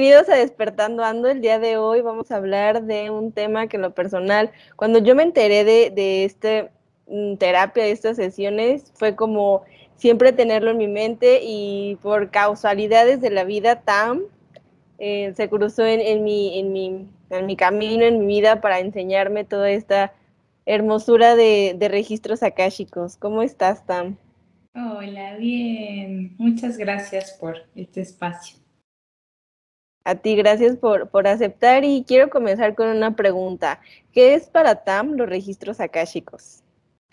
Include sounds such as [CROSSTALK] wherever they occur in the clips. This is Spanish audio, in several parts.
Bienvenidos a Despertando Ando. El día de hoy vamos a hablar de un tema que en lo personal, cuando yo me enteré de, de esta mm, terapia, de estas sesiones, fue como siempre tenerlo en mi mente y por causalidades de la vida, Tam eh, se cruzó en, mi, en, mi, en mi camino, en mi vida, para enseñarme toda esta hermosura de, de registros akáshicos. ¿Cómo estás, Tam? Hola, bien. Muchas gracias por este espacio. A ti, gracias por, por, aceptar y quiero comenzar con una pregunta. ¿Qué es para TAM los registros akáshicos? [LAUGHS]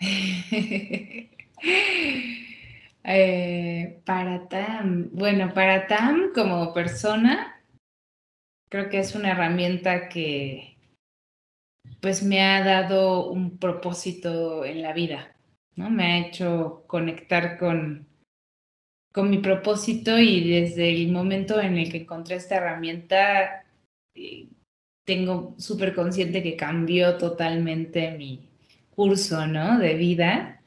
eh, para TAM, bueno, para TAM como persona, creo que es una herramienta que pues me ha dado un propósito en la vida, ¿no? Me ha hecho conectar con con mi propósito y desde el momento en el que encontré esta herramienta, eh, tengo súper consciente que cambió totalmente mi curso, ¿no? De vida.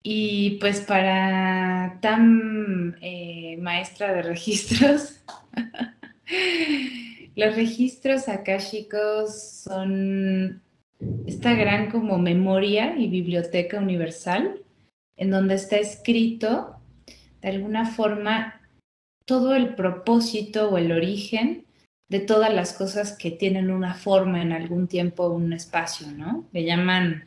Y pues para tan eh, maestra de registros, [LAUGHS] los registros akáshicos son esta gran como memoria y biblioteca universal en donde está escrito de alguna forma todo el propósito o el origen de todas las cosas que tienen una forma en algún tiempo, un espacio, ¿no? Le llaman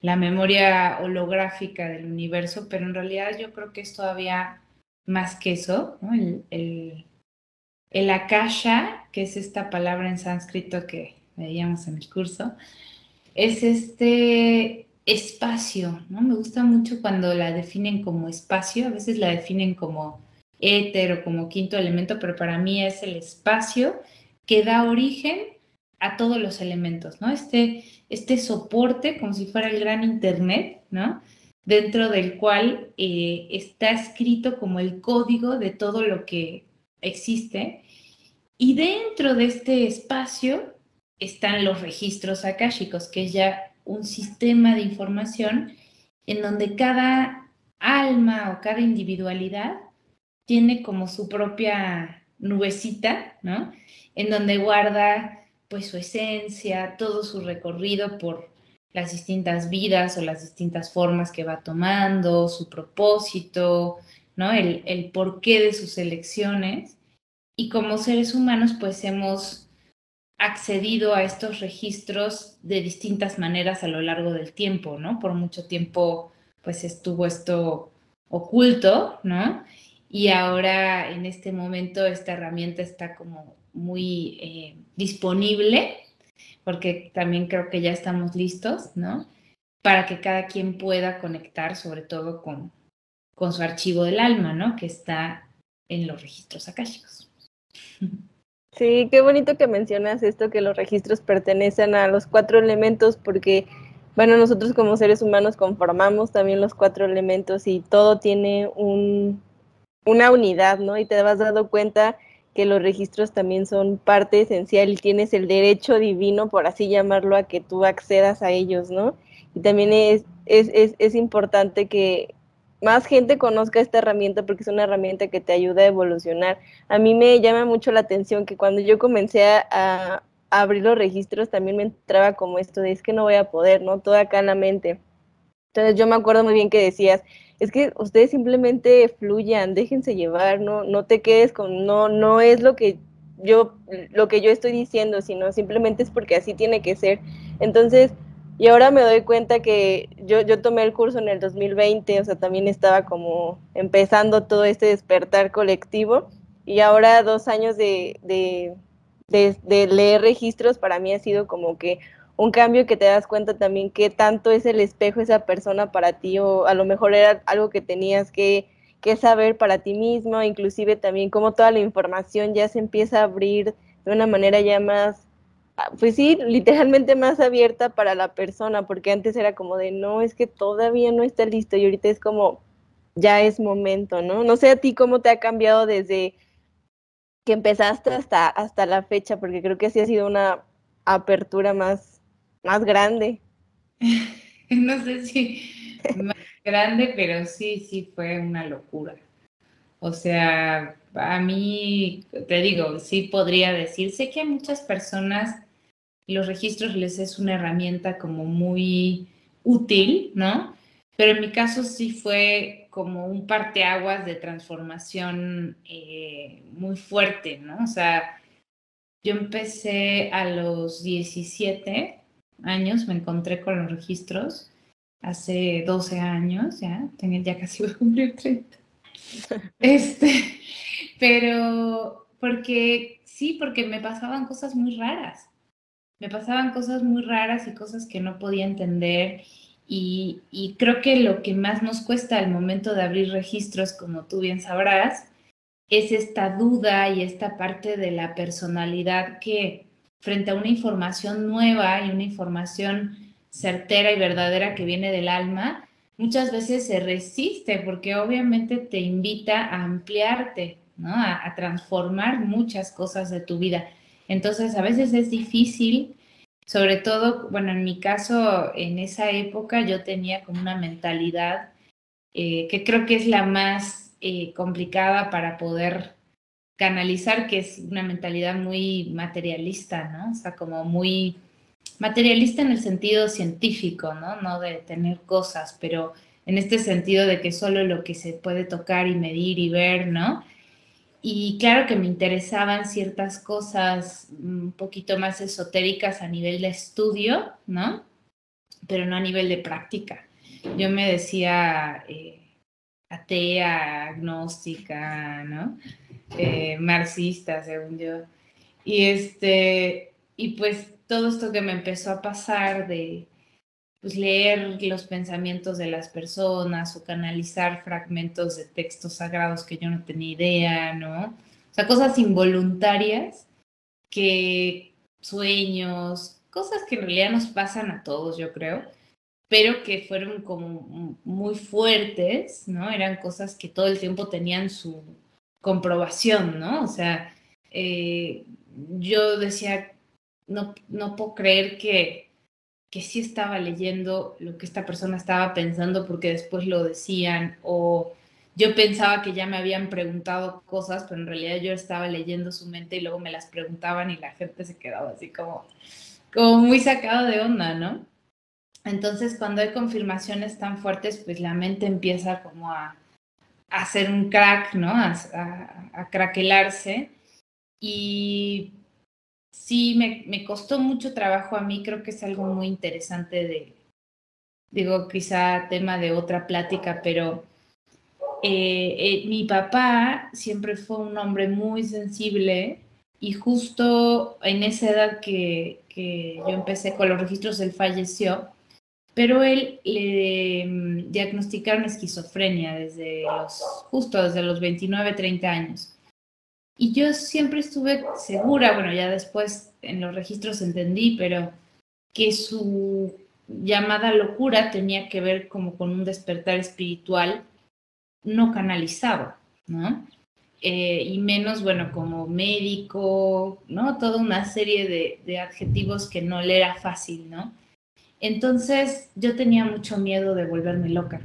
la memoria holográfica del universo, pero en realidad yo creo que es todavía más que eso, ¿no? el, el, el akasha, que es esta palabra en sánscrito que veíamos en el curso, es este espacio, ¿no? Me gusta mucho cuando la definen como espacio, a veces la definen como éter o como quinto elemento, pero para mí es el espacio que da origen a todos los elementos, ¿no? Este, este soporte, como si fuera el gran Internet, ¿no? Dentro del cual eh, está escrito como el código de todo lo que existe. Y dentro de este espacio están los registros akáshicos, que ya un sistema de información en donde cada alma o cada individualidad tiene como su propia nubecita, ¿no? En donde guarda pues su esencia, todo su recorrido por las distintas vidas o las distintas formas que va tomando, su propósito, ¿no? El, el porqué de sus elecciones. Y como seres humanos, pues hemos accedido a estos registros de distintas maneras a lo largo del tiempo, ¿no? Por mucho tiempo, pues estuvo esto oculto, ¿no? Y ahora, en este momento, esta herramienta está como muy eh, disponible, porque también creo que ya estamos listos, ¿no? Para que cada quien pueda conectar, sobre todo con, con su archivo del alma, ¿no? Que está en los registros akáshicos. [LAUGHS] Sí, qué bonito que mencionas esto, que los registros pertenecen a los cuatro elementos, porque, bueno, nosotros como seres humanos conformamos también los cuatro elementos y todo tiene un, una unidad, ¿no? Y te has dado cuenta que los registros también son parte esencial y tienes el derecho divino, por así llamarlo, a que tú accedas a ellos, ¿no? Y también es, es, es, es importante que, más gente conozca esta herramienta porque es una herramienta que te ayuda a evolucionar. A mí me llama mucho la atención que cuando yo comencé a, abrir los registros también me entraba como esto de es que no voy a poder, ¿no? Todo acá en la mente. Entonces yo me acuerdo muy bien que decías, es que ustedes simplemente fluyan, déjense llevar, no, no te quedes con, no, no es lo que yo, lo que yo estoy diciendo, sino simplemente es porque así tiene que ser. Entonces, y ahora me doy cuenta que yo, yo tomé el curso en el 2020, o sea, también estaba como empezando todo este despertar colectivo. Y ahora dos años de, de, de, leer registros para mí ha sido como que un cambio que te das cuenta también que tanto es el espejo esa persona para ti o a lo mejor era algo que tenías que, que saber para ti mismo, inclusive también como toda la información ya se empieza a abrir de una manera ya más pues sí, literalmente más abierta para la persona, porque antes era como de, no, es que todavía no está listo y ahorita es como, ya es momento, ¿no? No sé a ti cómo te ha cambiado desde que empezaste hasta, hasta la fecha, porque creo que sí ha sido una apertura más, más grande. [LAUGHS] no sé si más grande, pero sí, sí fue una locura. O sea, a mí, te digo, sí podría decir, sé que a muchas personas los registros les es una herramienta como muy útil, ¿no? Pero en mi caso sí fue como un parteaguas de transformación eh, muy fuerte, ¿no? O sea, yo empecé a los 17 años, me encontré con los registros, hace 12 años, ya, tenía, ya casi voy a cumplir 30. [LAUGHS] Este, pero porque sí, porque me pasaban cosas muy raras. Me pasaban cosas muy raras y cosas que no podía entender. Y, y creo que lo que más nos cuesta al momento de abrir registros, como tú bien sabrás, es esta duda y esta parte de la personalidad que frente a una información nueva y una información certera y verdadera que viene del alma, muchas veces se resiste porque obviamente te invita a ampliarte, ¿no? A, transformar muchas cosas de tu vida. Entonces, a veces es difícil, sobre todo, bueno, en mi caso, en esa época yo tenía como una mentalidad eh, que creo que es la más eh, complicada para poder canalizar, que es una mentalidad muy materialista, ¿no? O sea, como muy materialista en el sentido científico, ¿no? No de tener cosas, pero en este sentido de que solo lo que se puede tocar y medir y ver, ¿no? Y claro que me interesaban ciertas cosas un poquito más esotéricas a nivel de estudio, ¿no? Pero no a nivel de práctica. Yo me decía eh, atea, agnóstica, ¿no? Eh, marxista, según yo. Y este, y pues todo esto que me empezó a pasar de pues, leer los pensamientos de las personas o canalizar fragmentos de textos sagrados que yo no tenía idea, ¿no? O sea, cosas involuntarias que sueños, cosas que en realidad nos pasan a todos, yo creo, pero que fueron como muy fuertes, ¿no? Eran cosas que todo el tiempo tenían su comprobación, ¿no? O sea, eh, yo decía, no, no puedo creer que, que sí estaba leyendo lo que esta persona estaba pensando porque después lo decían o yo pensaba que ya me habían preguntado cosas, pero en realidad yo estaba leyendo su mente y luego me las preguntaban y la gente se quedaba así como, como muy sacado de onda, ¿no? Entonces, cuando hay confirmaciones tan fuertes, pues la mente empieza como a, hacer un crack, ¿no? A, a, a craquelarse. Y sí me, me, costó mucho trabajo a mí, creo que es algo muy interesante de, digo, quizá tema de otra plática, pero eh, eh, mi papá siempre fue un hombre muy sensible y justo en esa edad que, que yo empecé con los registros, él falleció, pero él le mm, diagnosticaron esquizofrenia desde los, justo desde los 29, 30 años. Y yo siempre estuve segura, bueno, ya después en los registros entendí, pero que su llamada locura tenía que ver como con un despertar espiritual no canalizado, ¿no? Eh, y menos, bueno, como médico, ¿no? Toda una serie de, de adjetivos que no le era fácil, ¿no? Entonces yo tenía mucho miedo de volverme loca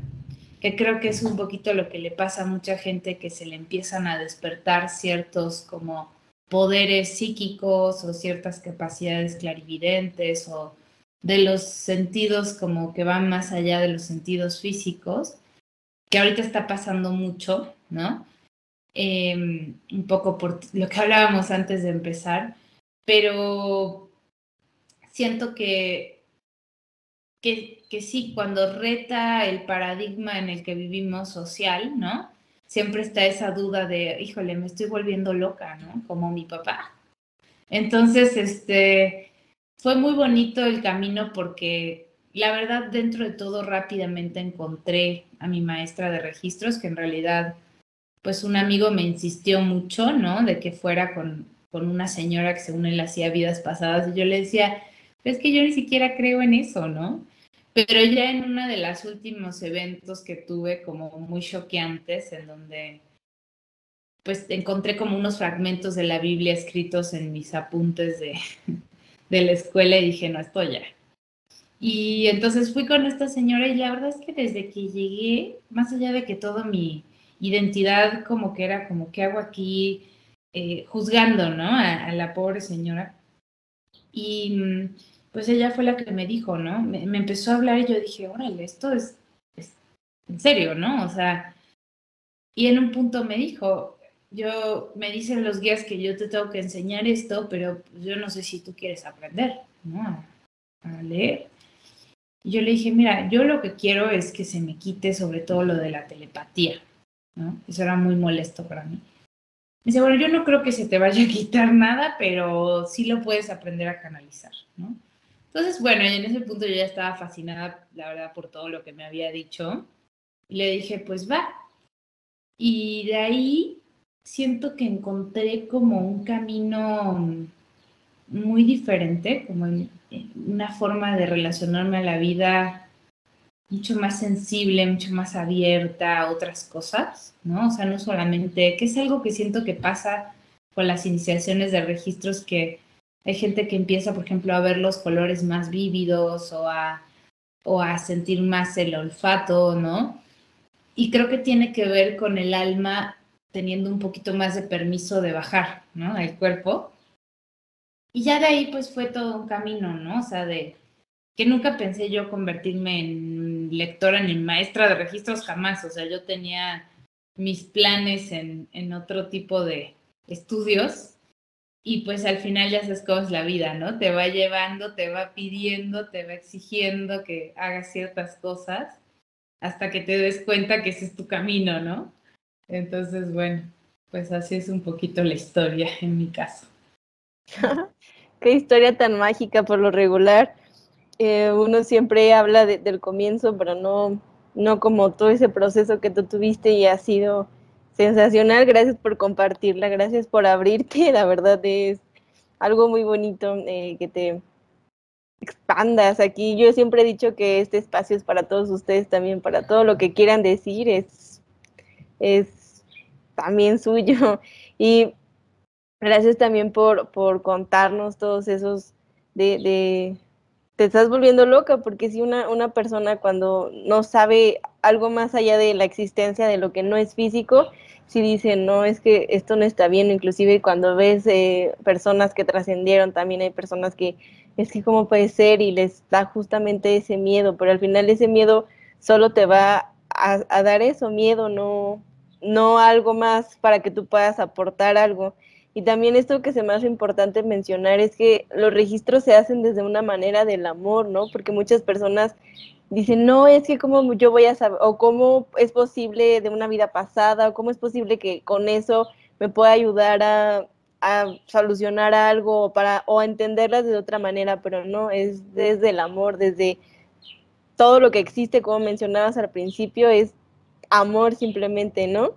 que creo que es un poquito lo que le pasa a mucha gente que se le empiezan a despertar ciertos como poderes psíquicos o ciertas capacidades clarividentes o de los sentidos como que van más allá de los sentidos físicos, que ahorita está pasando mucho, ¿no? Em, un poco por lo que hablábamos antes de empezar, pero siento que que, que sí, cuando reta el paradigma en el que vivimos social, ¿no? Siempre está esa duda de, híjole, me estoy volviendo loca, ¿no? Como mi papá. Entonces, este, fue muy bonito el camino porque la verdad, dentro de todo, rápidamente encontré a mi maestra de registros, que en realidad, pues un amigo me insistió mucho, ¿no? De que fuera con, con una señora que según él hacía vidas pasadas y yo le decía, es que yo ni siquiera creo en eso, ¿no? Pero ya en uno de los últimos eventos que tuve como muy choqueantes, en donde pues encontré como unos fragmentos de la Biblia escritos en mis apuntes de, [LAUGHS] de la escuela y dije, no, estoy ya. Y entonces fui con esta señora y la verdad es que desde que llegué, más allá de que toda mi identidad como que era como, ¿qué hago aquí? Eh, juzgando, ¿no? A, la pobre señora. Y mm, pues ella fue la que me dijo, ¿no? Me, empezó a hablar y yo dije, órale, esto es, en serio, ¿no? O sea, y en un punto me dijo, yo, me dicen los guías que yo te tengo que enseñar esto, pero yo no sé si tú quieres aprender, ¿no? A leer. Y yo le dije, mira, yo lo que quiero es que se me quite sobre todo lo de la telepatía, ¿no? Eso era muy molesto para mí. Me dice, bueno, yo no creo que se te vaya a quitar nada, pero sí lo puedes aprender a canalizar, ¿no? Entonces, bueno, y en ese punto yo ya estaba fascinada, la verdad, por todo lo que me había dicho. Y le dije, pues va. Y de ahí siento que encontré como un camino muy diferente, como una forma de relacionarme a la vida mucho más sensible, mucho más abierta a otras cosas, ¿no? O sea, no solamente, que es algo que siento que pasa con las iniciaciones de registros, que hay gente que empieza, por ejemplo, a ver los colores más vívidos o a, o a sentir más el olfato, ¿no? Y creo que tiene que ver con el alma teniendo un poquito más de permiso de bajar, ¿no? El cuerpo y ya de ahí pues fue todo un camino, ¿no? O sea, de que nunca pensé yo convertirme en lectora ni maestra de registros jamás, o sea, yo tenía mis planes en, en otro tipo de estudios y pues al final ya sabes cómo es la vida, ¿no? Te va llevando, te va pidiendo, te va exigiendo que hagas ciertas cosas hasta que te des cuenta que ese es tu camino, ¿no? Entonces, bueno, pues así es un poquito la historia en mi caso. [LAUGHS] Qué historia tan mágica por lo regular. Eh, uno siempre habla del comienzo, pero no, no como todo ese proceso que tú tuviste y ha sido sensacional. Gracias por compartirla, gracias por abrirte. [LAUGHS] La verdad es algo muy bonito eh, que te expandas aquí. Yo siempre he dicho que este espacio es para todos ustedes también, para todo lo que quieran decir, es, es también suyo. [LAUGHS] Y Gracias también por, por contarnos todos esos de, de, te estás volviendo loca, porque si una, una persona cuando no sabe algo más allá de la existencia de lo que no es físico, si dice, no, es que esto no está bien, inclusive cuando ves eh, personas que trascendieron, también hay personas que es que cómo puede ser y les da justamente ese miedo, pero al final ese miedo solo te va a, a dar eso, miedo, no, no algo más para que tú puedas aportar algo. Y también esto que se me hace importante mencionar es que los registros se hacen desde una manera del amor, ¿no? Porque muchas personas dicen, no, es que cómo yo voy a saber, o cómo es posible de una vida pasada, o cómo es posible que con eso me pueda ayudar a, solucionar algo o, para, o a entenderlas de otra manera, pero no, es desde el amor, desde todo lo que existe, como mencionabas al principio, es amor simplemente, ¿no?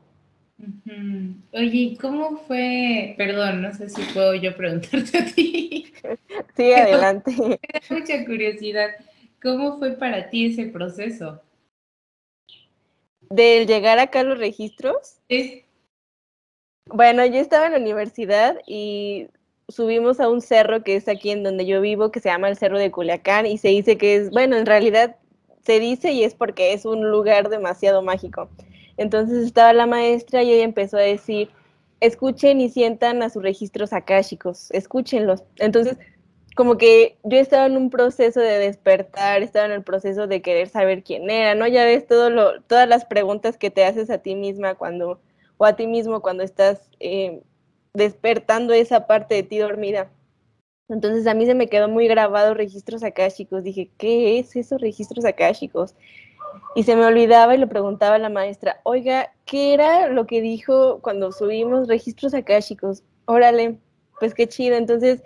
Oye, ¿cómo fue? Perdón, no sé si puedo yo preguntarte a ti. [LAUGHS] Sí, adelante. [LAUGHS] Me da mucha curiosidad. ¿Cómo fue para ti ese proceso? ¿Del llegar acá a los registros? Sí. Bueno, yo estaba en la universidad y subimos a un cerro que es aquí en donde yo vivo, que se llama el Cerro de Culiacán, y se dice que es, bueno, en realidad se dice y es porque es un lugar demasiado mágico. Entonces estaba la maestra y ella empezó a decir, escuchen y sientan a sus registros akáshicos, escúchenlos. Entonces, como que yo estaba en un proceso de despertar, estaba en el proceso de querer saber quién era, ¿no? Ya ves todo lo, todas las preguntas que te haces a ti misma cuando, o a ti mismo cuando estás eh, despertando esa parte de ti dormida. Entonces a mí se me quedó muy grabado registros akáshicos. Dije, ¿qué es esos registros akáshicos? Y se me olvidaba y le preguntaba a la maestra, oiga, ¿qué era lo que dijo cuando subimos registros acá, chicos? Órale, pues qué chido. Entonces,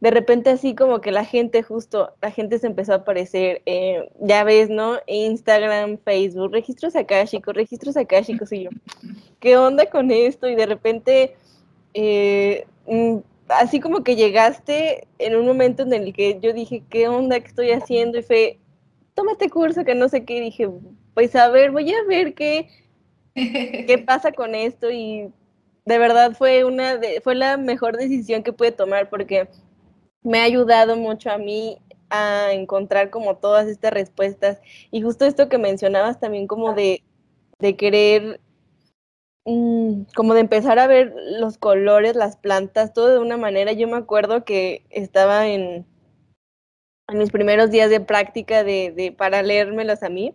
de repente así como que la gente justo, la gente se empezó a aparecer, eh, ya ves, ¿no? Instagram, Facebook, registros acá, chicos, registros acá, chicos, y yo, ¿qué onda con esto? Y de repente eh, mm, así como que llegaste en un momento en el que yo dije, ¿qué onda? ¿Qué estoy haciendo? Y fue, toma este curso que no sé qué. Y dije, pues a ver, voy a ver qué, qué [LAUGHS] pasa con esto. Y de verdad fue, una de, fue la mejor decisión que pude tomar porque me ha ayudado mucho a mí a encontrar como todas estas respuestas. Y justo esto que mencionabas también como de, de querer Mm, como de empezar a ver los colores, las plantas, todo de una manera. Yo me acuerdo que estaba en, en mis primeros días de práctica de, para leérmelos a mí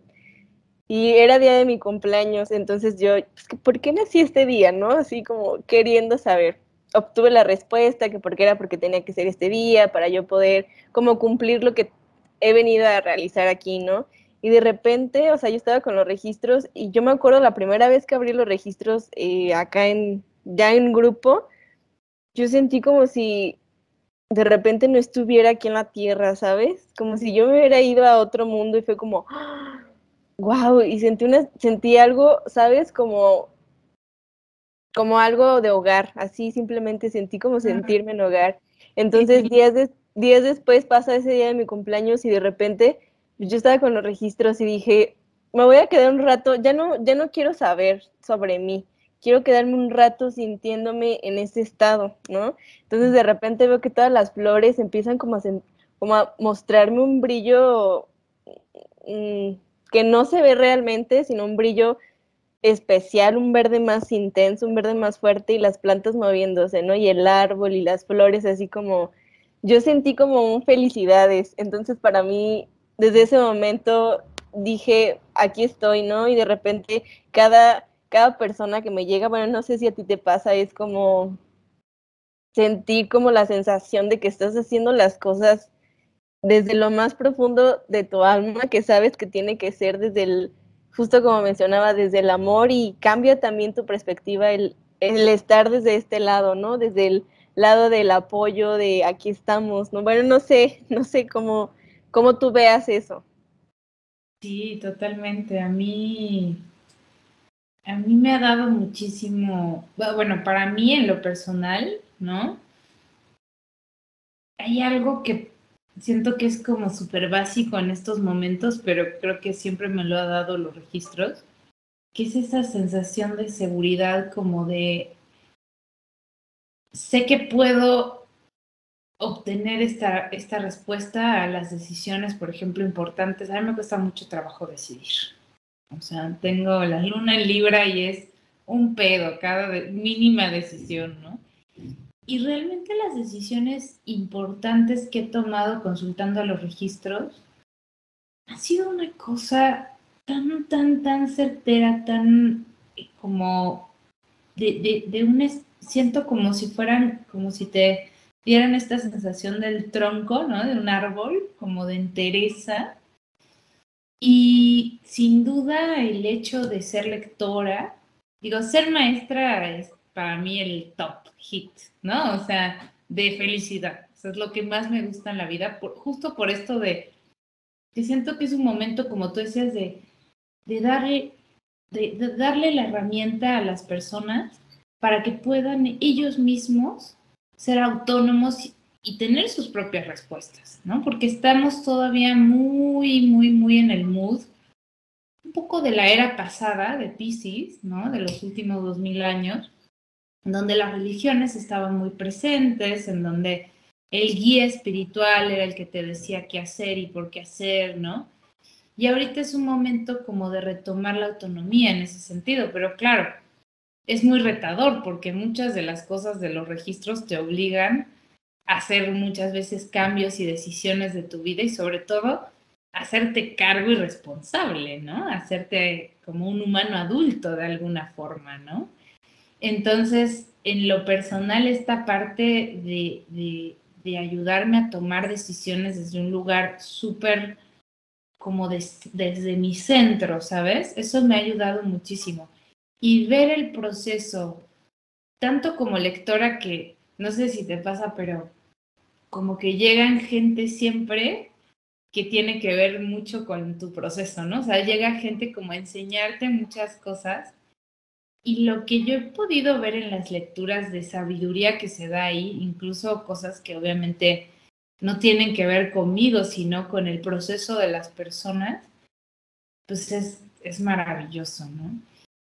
y era día de mi cumpleaños, entonces yo, ¿por qué nací este día, no? Así como queriendo saber. Obtuve la respuesta que porque era porque tenía que ser este día para yo poder como cumplir lo que he venido a realizar aquí, ¿no? Y de repente, o sea, yo estaba con los registros y yo me acuerdo la primera vez que abrí los registros eh, acá en, ya en grupo, yo sentí como si de repente no estuviera aquí en la tierra, ¿sabes? Como si yo me hubiera ido a otro mundo y fue como, wow, y sentí una, sentí algo, ¿sabes? Como, como algo de hogar, así simplemente sentí como sentirme en hogar. Entonces, días, de, días después pasa ese día de mi cumpleaños y de repente yo estaba con los registros y dije, me voy a quedar un rato, ya no, ya no quiero saber sobre mí, quiero quedarme un rato sintiéndome en ese estado, ¿no? Entonces de repente veo que todas las flores empiezan como a, como a mostrarme un brillo mmm, que no se ve realmente, sino un brillo especial, un verde más intenso, un verde más fuerte y las plantas moviéndose, ¿no? Y el árbol y las flores así como, yo sentí como un felicidades, entonces para mí desde ese momento dije, aquí estoy, ¿no? Y de repente cada, cada persona que me llega, bueno, no sé si a ti te pasa, es como sentir como la sensación de que estás haciendo las cosas desde lo más profundo de tu alma, que sabes que tiene que ser desde el, justo como mencionaba, desde el amor y cambia también tu perspectiva el, el estar desde este lado, ¿no? Desde el lado del apoyo, de aquí estamos, ¿no? Bueno, no sé, [LAUGHS] no sé cómo cómo tú veas eso. Sí, totalmente. A mí, a mí me ha dado muchísimo, bueno, para mí en lo personal, ¿no? Hay algo que siento que es como súper básico en estos momentos, pero creo que siempre me lo ha dado los registros, que es esa sensación de seguridad como de, sé que puedo obtener esta, esta respuesta a las decisiones, por ejemplo, importantes. A mí me cuesta mucho trabajo decidir. O sea, tengo la luna en Libra y es un pedo cada mínima decisión, ¿no? Y realmente las decisiones importantes que he tomado consultando los registros ha sido una cosa tan, tan, tan certera, tan eh, como de, de, de un... Siento como si fueran, como si te dieran esta sensación del tronco, ¿no? De un árbol, como de entereza. Y sin duda el hecho de ser lectora, digo, ser maestra es para mí el top hit, ¿no? O sea, de felicidad. Eso es lo que más me gusta en la vida, justo por esto de que siento que es un momento, como tú decías, de, de darle, de darle la herramienta a las personas para que puedan ellos mismos ser autónomos y tener sus propias respuestas, ¿no? Porque estamos todavía muy, muy, muy en el mood, un poco de la era pasada de Pisces, ¿no? De los últimos dos mil años, donde las religiones estaban muy presentes, en donde el guía espiritual era el que te decía qué hacer y por qué hacer, ¿no? Y ahorita es un momento como de retomar la autonomía en ese sentido, pero claro, es muy retador porque muchas de las cosas de los registros te obligan hacer muchas veces cambios y decisiones de tu vida y sobre todo hacerte cargo y responsable, ¿no? Hacerte como un humano adulto de alguna forma, ¿no? Entonces, en lo personal, esta parte de, de, de ayudarme a tomar decisiones desde un lugar súper como desde mi centro, ¿sabes? Eso me ha ayudado muchísimo y ver el proceso, tanto como lectora que, no sé si te pasa, pero como que llegan gente siempre que tiene que ver mucho con tu proceso, ¿no? O sea, llega gente como a enseñarte muchas cosas Y lo que yo he podido ver en las lecturas de sabiduría que se da ahí, incluso cosas que obviamente no tienen que ver conmigo, sino con el proceso de las personas, pues es, es maravilloso, ¿no?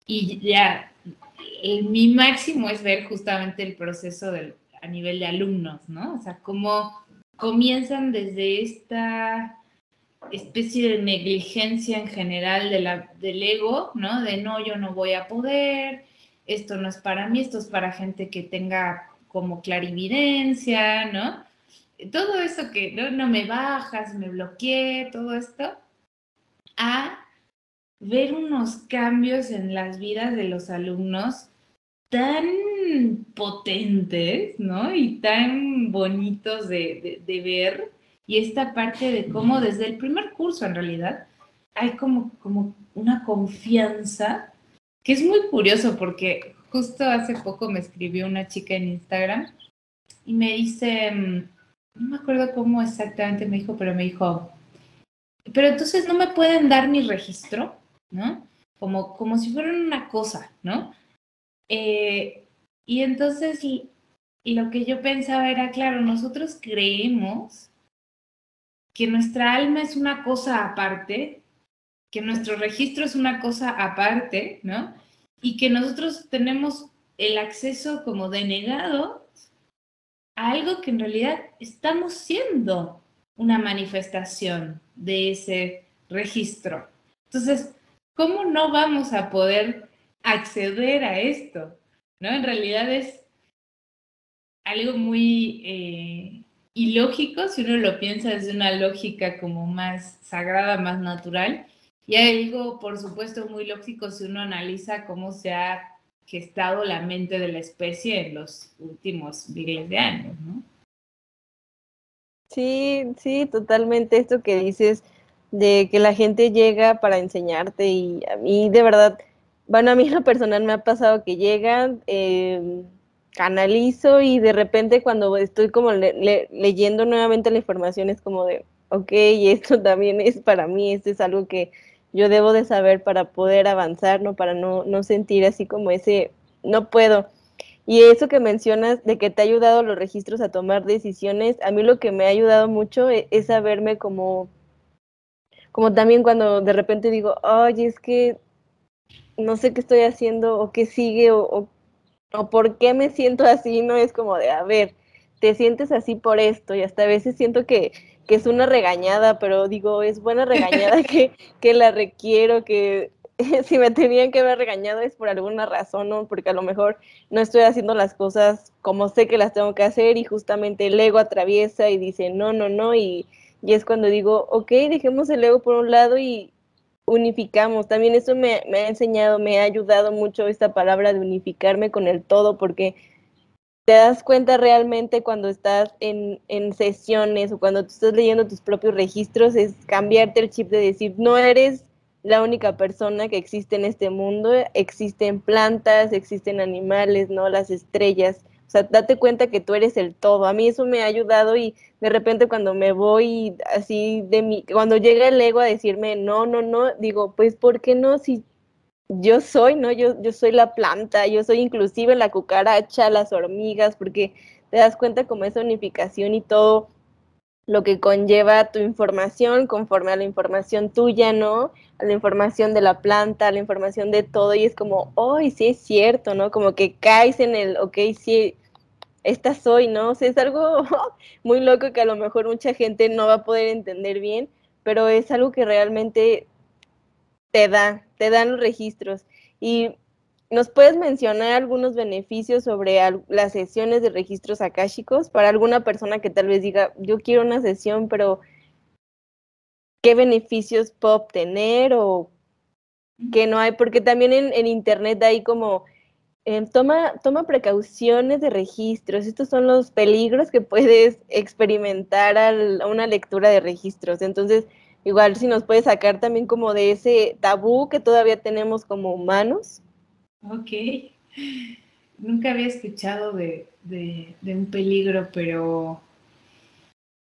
Y ya, mi máximo es ver justamente el proceso a nivel de alumnos, ¿no? O sea, cómo comienzan desde esta especie de negligencia en general del ego, ¿no? De no, yo no voy a poder, esto no es para mí, esto es para gente que tenga como clarividencia, ¿no? Todo eso que no, no me bajas, me bloqueé, todo esto, a ver unos cambios en las vidas de los alumnos tan potentes, ¿no? Y tan bonitos de, de, ver. Y esta parte de cómo desde el primer curso, en realidad, hay como, como una confianza que es muy curioso porque justo hace poco me escribió una chica en Instagram y me dice, mm, no me acuerdo cómo exactamente me dijo, pero me dijo, pero entonces no me pueden dar mi registro, ¿no? Como, como si fueran una cosa, ¿no? Eh, y entonces lo que yo pensaba era, claro, nosotros creemos que nuestra alma es una cosa aparte, que nuestro registro es una cosa aparte, ¿no? Y que nosotros tenemos el acceso como denegado a algo que en realidad estamos siendo una manifestación de ese registro. Entonces, ¿cómo no vamos a poder acceder a esto? ¿No? En realidad es algo muy eh, ilógico si uno lo piensa desde una lógica como más sagrada, más natural, y algo, por supuesto, muy lógico si uno analiza cómo se ha gestado la mente de la especie en los últimos miles de años, ¿no? Sí, sí, totalmente esto que dices de que la gente llega para enseñarte y a mí de verdad, bueno, a mí lo personal me ha pasado que llegan, eh, canalizo y de repente cuando estoy como leyendo nuevamente la información es como de, ok, esto [LAUGHS] también es para mí, esto es algo que yo debo de saber para poder avanzar, ¿no? Para no, no sentir así como ese, no puedo. Y eso que mencionas de que te ha ayudado los registros a tomar decisiones, a mí lo que me ha ayudado mucho es, es saberme como, como también cuando de repente digo, oye, es que no sé qué estoy haciendo o qué sigue o, o, por qué me siento así, no es como de, a ver, te sientes así por esto y hasta a veces siento que, que es una regañada, pero digo, es buena regañada [LAUGHS] que, que la requiero, que [LAUGHS] si me tenían que haber regañado es por alguna razón, ¿no? Porque a lo mejor no estoy haciendo las cosas como sé que las tengo que hacer y justamente el ego atraviesa y dice no, no, no y, y es cuando digo, ok, dejemos el ego por un lado y unificamos. También eso me, me ha enseñado, me ha ayudado mucho esta palabra de unificarme con el todo porque te das cuenta realmente cuando estás en, en, sesiones o cuando tú estás leyendo tus propios registros, es cambiarte el chip de decir, no eres la única persona que existe en este mundo, existen plantas, existen animales, ¿no? Las estrellas. O sea, date cuenta que tú eres el todo. A mí eso me ha ayudado y de repente cuando me voy así de mi, cuando llega el ego a decirme no, no, no, digo, pues ¿por qué no? Si yo soy, ¿no? Yo, yo soy la planta, yo soy inclusive la cucaracha, las hormigas, porque te das cuenta como esa unificación y todo lo que conlleva tu información conforme a la información tuya, ¿no? A la información de la planta, a la información de todo, y es como, oh, sí es cierto, ¿no? Como que caes en el, ok, sí, esta soy, ¿no? O sea, es algo [LAUGHS] muy loco que a lo mejor mucha gente no va a poder entender bien, pero es algo que realmente te da, te dan los registros. Y ¿Nos puedes mencionar algunos beneficios sobre las sesiones de registros akáshicos para alguna persona que tal vez diga, yo quiero una sesión, pero qué beneficios puedo obtener o qué no hay? Porque también en, internet hay como, eh, toma, toma precauciones de registros, estos son los peligros que puedes experimentar al, a una lectura de registros. Entonces, igual si nos puedes sacar también como de ese tabú que todavía tenemos como humanos. Ok. Nunca había escuchado de, un peligro, pero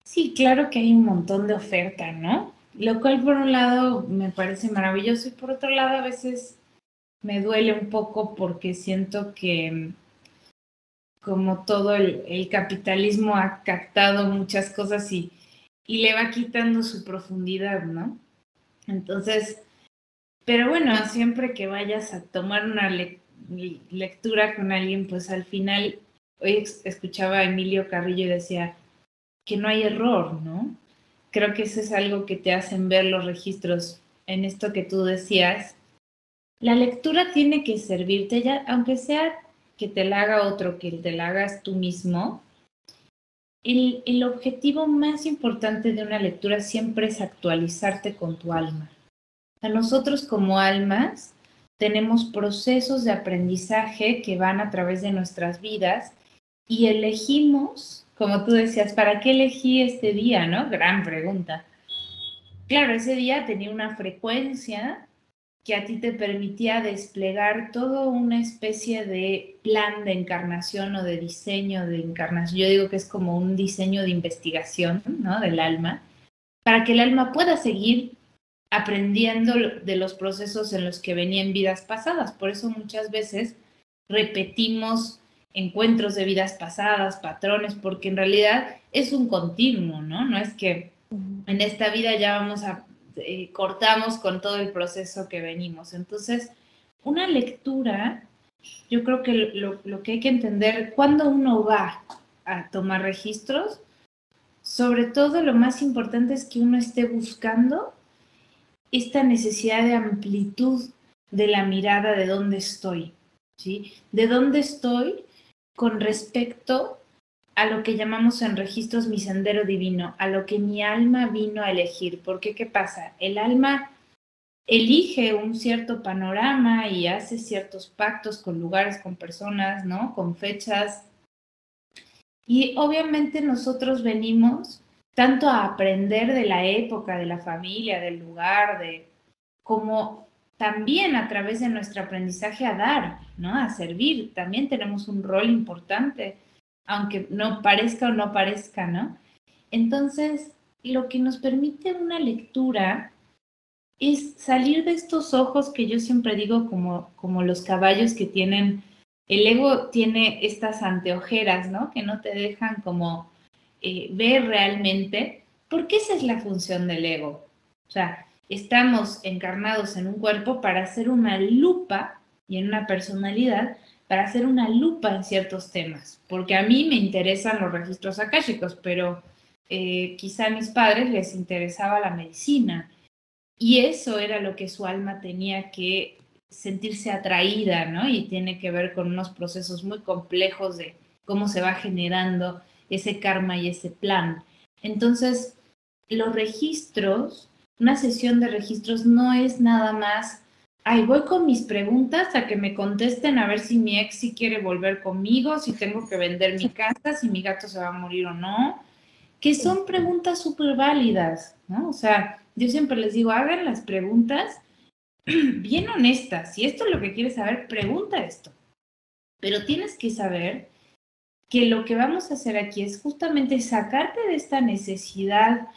sí, claro que hay un montón de oferta, ¿no? Lo cual por un lado me parece maravilloso y por otro lado a veces me duele un poco porque siento que como todo el, capitalismo ha captado muchas cosas y, y le va quitando su profundidad, ¿no? Entonces, pero bueno, siempre que vayas a tomar una lectura con alguien, pues al final, hoy escuchaba a Emilio Carrillo y decía que no hay error, ¿no? Creo que eso es algo que te hacen ver los registros en esto que tú decías. La lectura tiene que servirte ya, aunque sea que te la haga otro, que te la hagas tú mismo. El, el objetivo más importante de una lectura siempre es actualizarte con tu alma. A nosotros como almas tenemos procesos de aprendizaje que van a través de nuestras vidas y elegimos, como tú decías, ¿para qué elegí este día? ¿No? Gran pregunta. Claro, ese día tenía una frecuencia que a ti te permitía desplegar toda una especie de plan de encarnación o de diseño de encarnación. Yo digo que es como un diseño de investigación ¿no? del alma, para que el alma pueda seguir aprendiendo de los procesos en los que venía en vidas pasadas. Por eso muchas veces repetimos encuentros de vidas pasadas, patrones, porque en realidad es un continuo, ¿no? No es que en esta vida ya vamos a, eh, cortamos con todo el proceso que venimos. Entonces, una lectura, yo creo que lo, lo que hay que entender, cuando uno va a tomar registros, sobre todo lo más importante es que uno esté buscando esta necesidad de amplitud de la mirada de dónde estoy, ¿sí? De dónde estoy con respecto a lo que llamamos en registros mi sendero divino, a lo que mi alma vino a elegir. Porque, ¿qué pasa? El alma elige un cierto panorama y hace ciertos pactos con lugares, con personas, ¿no? Con fechas. Y obviamente nosotros venimos tanto a aprender de la época, de la familia, del lugar, de como también a través de nuestro aprendizaje a dar, ¿no? A servir. También tenemos un rol importante aunque no parezca o no parezca, ¿no? Entonces, lo que nos permite una lectura es salir de estos ojos que yo siempre digo como, como los caballos que tienen, el ego tiene estas anteojeras, ¿no? Que no te dejan como eh, ver realmente, porque esa es la función del ego. O sea, estamos encarnados en un cuerpo para hacer una lupa y en una personalidad para hacer una lupa en ciertos temas, porque a mí me interesan los registros akáshicos, pero eh, quizá a mis padres les interesaba la medicina y eso era lo que su alma tenía que sentirse atraída, ¿no? Y tiene que ver con unos procesos muy complejos de cómo se va generando ese karma y ese plan. Entonces, los registros, una sesión de registros no es nada más ay, voy con mis preguntas a que me contesten a ver si mi ex sí quiere volver conmigo, si tengo que vender mi casa, si mi gato se va a morir o no, que son preguntas súper válidas, ¿no? O sea, yo siempre les digo, hagan las preguntas [CLEARS THROAT] bien honestas. Si esto es lo que quieres saber, pregunta esto. Pero tienes que saber que lo que vamos a hacer aquí es justamente sacarte de esta necesidad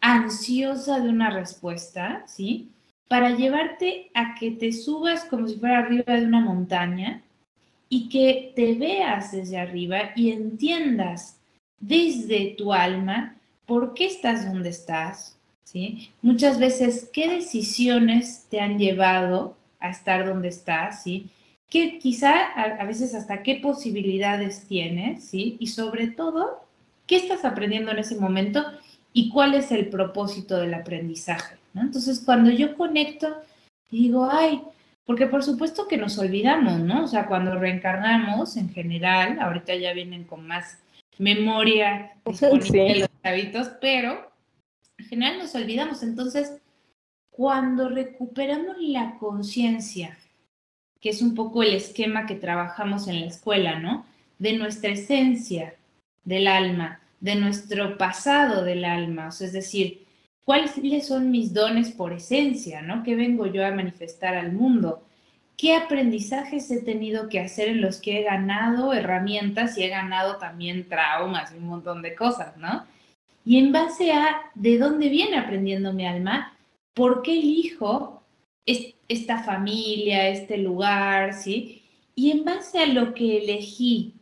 ansiosa de una respuesta, ¿sí? para llevarte a que te subas como si fuera arriba de una montaña y que te veas desde arriba y entiendas desde tu alma por qué estás donde estás, ¿sí? Muchas veces, ¿qué decisiones te han llevado a estar donde estás, ¿sí? Que quizá a, veces hasta qué posibilidades tienes, ¿sí? Y sobre todo, ¿qué estás aprendiendo en ese momento y cuál es el propósito del aprendizaje? Entonces, cuando yo conecto, digo, ay, porque por supuesto que nos olvidamos, ¿no? O sea, cuando reencarnamos, en general, ahorita ya vienen con más memoria [LAUGHS] disponible los hábitos, pero en general nos olvidamos. Entonces, cuando recuperamos la conciencia, que es un poco el esquema que trabajamos en la escuela, ¿no? De nuestra esencia del alma, de nuestro pasado del alma, o sea, es decir, cuáles son mis dones por esencia, ¿no? ¿Qué vengo yo a manifestar al mundo? ¿Qué aprendizajes he tenido que hacer en los que he ganado herramientas y he ganado también traumas y un montón de cosas, ¿no? Y en base a de dónde viene aprendiendo mi alma, ¿por qué elijo esta familia, este lugar, ¿sí? Y en base a lo que elegí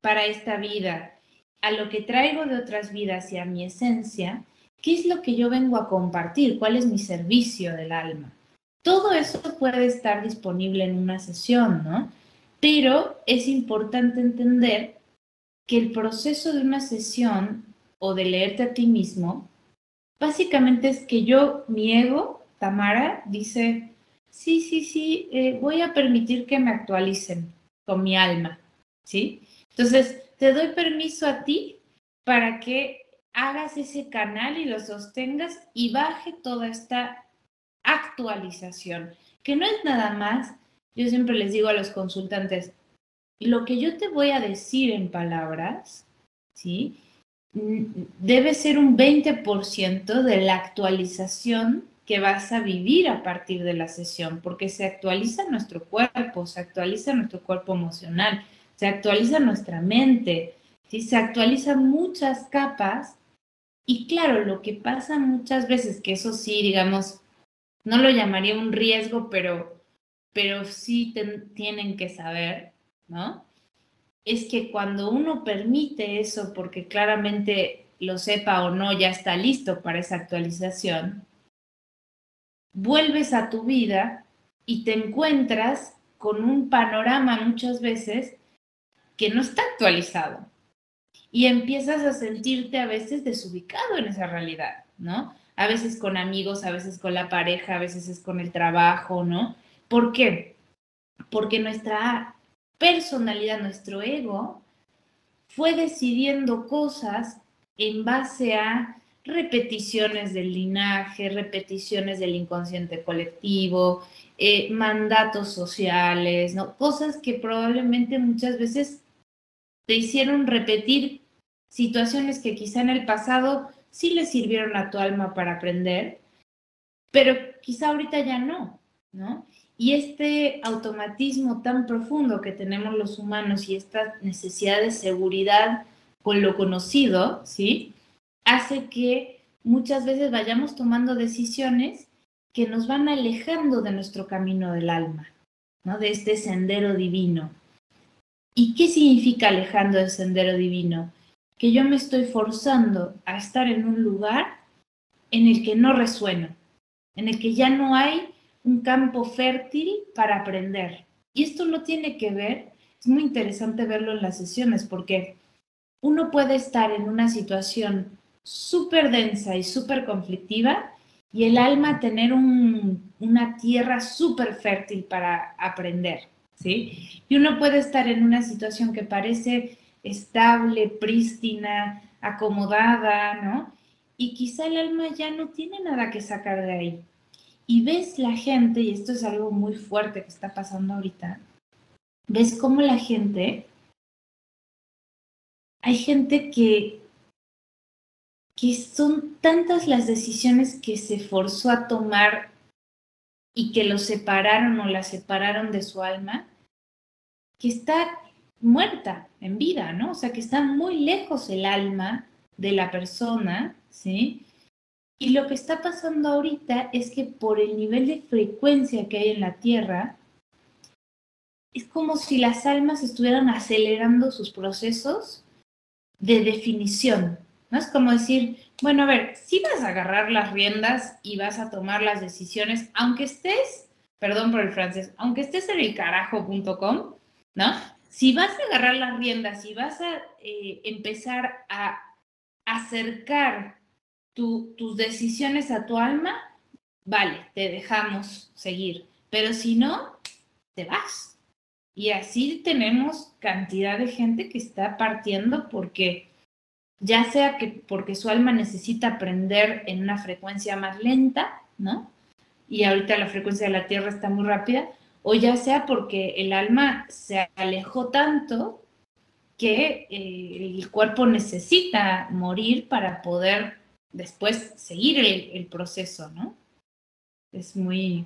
para esta vida, a lo que traigo de otras vidas y a mi esencia, ¿qué es lo que yo vengo a compartir? ¿Cuál es mi servicio del alma? Todo eso puede estar disponible en una sesión, ¿no? Pero es importante entender que el proceso de una sesión o de leerte a ti mismo, básicamente es que yo, mi ego, Tamara, dice, sí, sí, sí, eh, voy a permitir que me actualicen con mi alma, ¿sí? Entonces, te doy permiso a ti para que hagas ese canal y lo sostengas y baje toda esta actualización, que no es nada más, yo siempre les digo a los consultantes, lo que yo te voy a decir en palabras, ¿sí? Debe ser un 20% de la actualización que vas a vivir a partir de la sesión, porque se actualiza nuestro cuerpo, se actualiza nuestro cuerpo emocional, se actualiza nuestra mente, ¿sí? se actualizan muchas capas y claro, lo que pasa muchas veces, que eso sí, digamos, no lo llamaría un riesgo, pero, pero sí tienen que saber, ¿no? Es que cuando uno permite eso, porque claramente lo sepa o no, ya está listo para esa actualización, vuelves a tu vida y te encuentras con un panorama muchas veces que no está actualizado. Y empiezas a sentirte a veces desubicado en esa realidad, ¿no? A veces con amigos, a veces con la pareja, a veces es con el trabajo, ¿no? ¿Por qué? Porque nuestra personalidad, nuestro ego, fue decidiendo cosas en base a repeticiones del linaje, repeticiones del inconsciente colectivo, eh, mandatos sociales, ¿no? Cosas que probablemente muchas veces te hicieron repetir situaciones que quizá en el pasado sí le sirvieron a tu alma para aprender, pero quizá ahorita ya no, ¿no? Y este automatismo tan profundo que tenemos los humanos y esta necesidad de seguridad con lo conocido, ¿sí? Hace que muchas veces vayamos tomando decisiones que nos van alejando de nuestro camino del alma, ¿no? De este sendero divino. ¿Y qué significa alejando del sendero divino? Que yo me estoy forzando a estar en un lugar en el que no resueno, en el que ya no hay un campo fértil para aprender. Y esto no tiene que ver, es muy interesante verlo en las sesiones, porque uno puede estar en una situación súper densa y súper conflictiva y el alma tener una tierra súper fértil para aprender. ¿sí? Y uno puede estar en una situación que parece estable, prístina, acomodada, ¿no? Y quizá el alma ya no tiene nada que sacar de ahí. Y ves la gente, y esto es algo muy fuerte que está pasando ahorita, ves cómo la gente, hay gente que, que son tantas las decisiones que se forzó a tomar y que lo separaron o la separaron de su alma, que está muerta en vida, ¿no? O sea, que está muy lejos el alma de la persona, ¿sí? Y lo que está pasando ahorita es que por el nivel de frecuencia que hay en la Tierra, es como si las almas estuvieran acelerando sus procesos de definición, ¿no? Es como decir, bueno, a ver, si vas a agarrar las riendas y vas a tomar las decisiones, aunque estés, perdón por el francés, aunque estés en el carajo.com, ¿no? Si vas a agarrar las riendas y vas a eh, empezar a acercar tus decisiones a tu alma, vale, te dejamos seguir. Pero si no, te vas. Y así tenemos cantidad de gente que está partiendo porque ya sea que porque su alma necesita aprender en una frecuencia más lenta, ¿no? Y ahorita la frecuencia de la Tierra está muy rápida, o ya sea porque el alma se alejó tanto que eh, el cuerpo necesita morir para poder después seguir el, el, proceso, ¿no? Es muy,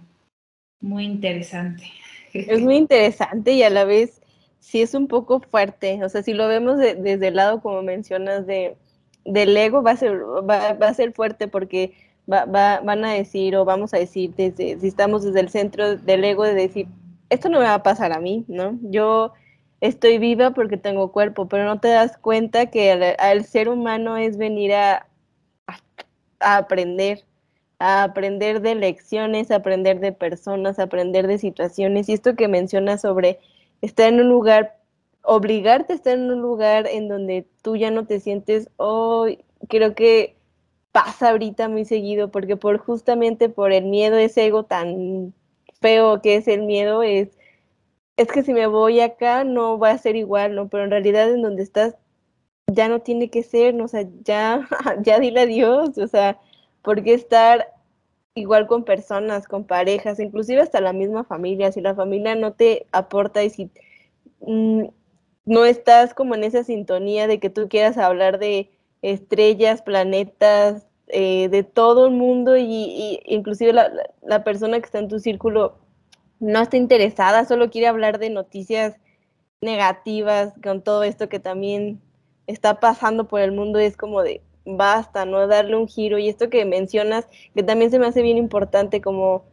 muy interesante. Es muy interesante y a la vez sí es un poco fuerte. O sea, si lo vemos desde el lado, como mencionas, de, del ego, va a ser, va, a ser fuerte porque van a decir o vamos a decir desde, si estamos desde el centro del ego de decir, esto no me va a pasar a mí, ¿no? Yo estoy viva porque tengo cuerpo, pero no te das cuenta que al, ser humano es venir a, a, aprender, a aprender de lecciones, aprender de personas, aprender de situaciones. Y esto que mencionas sobre estar en un lugar, obligarte a estar en un lugar en donde tú ya no te sientes, oh, creo que pasa ahorita muy seguido, porque por justamente por el miedo, ese ego tan feo que es el miedo, es es que si me voy acá no va a ser igual, ¿no? Pero en realidad en donde estás ya no tiene que ser, ¿no? O sea, ya, [LAUGHS] ya dile adiós, o sea, ¿por qué estar igual con personas, con parejas, inclusive hasta la misma familia? Si la familia no te aporta y si mm, no estás como en esa sintonía de que tú quieras hablar de estrellas, planetas, eh, de todo el mundo y, y inclusive la, la persona que está en tu círculo no está interesada, solo quiere hablar de noticias negativas con todo esto que también está pasando por el mundo, es como de basta, ¿no? Darle un giro. Y esto que mencionas, que también se me hace bien importante, como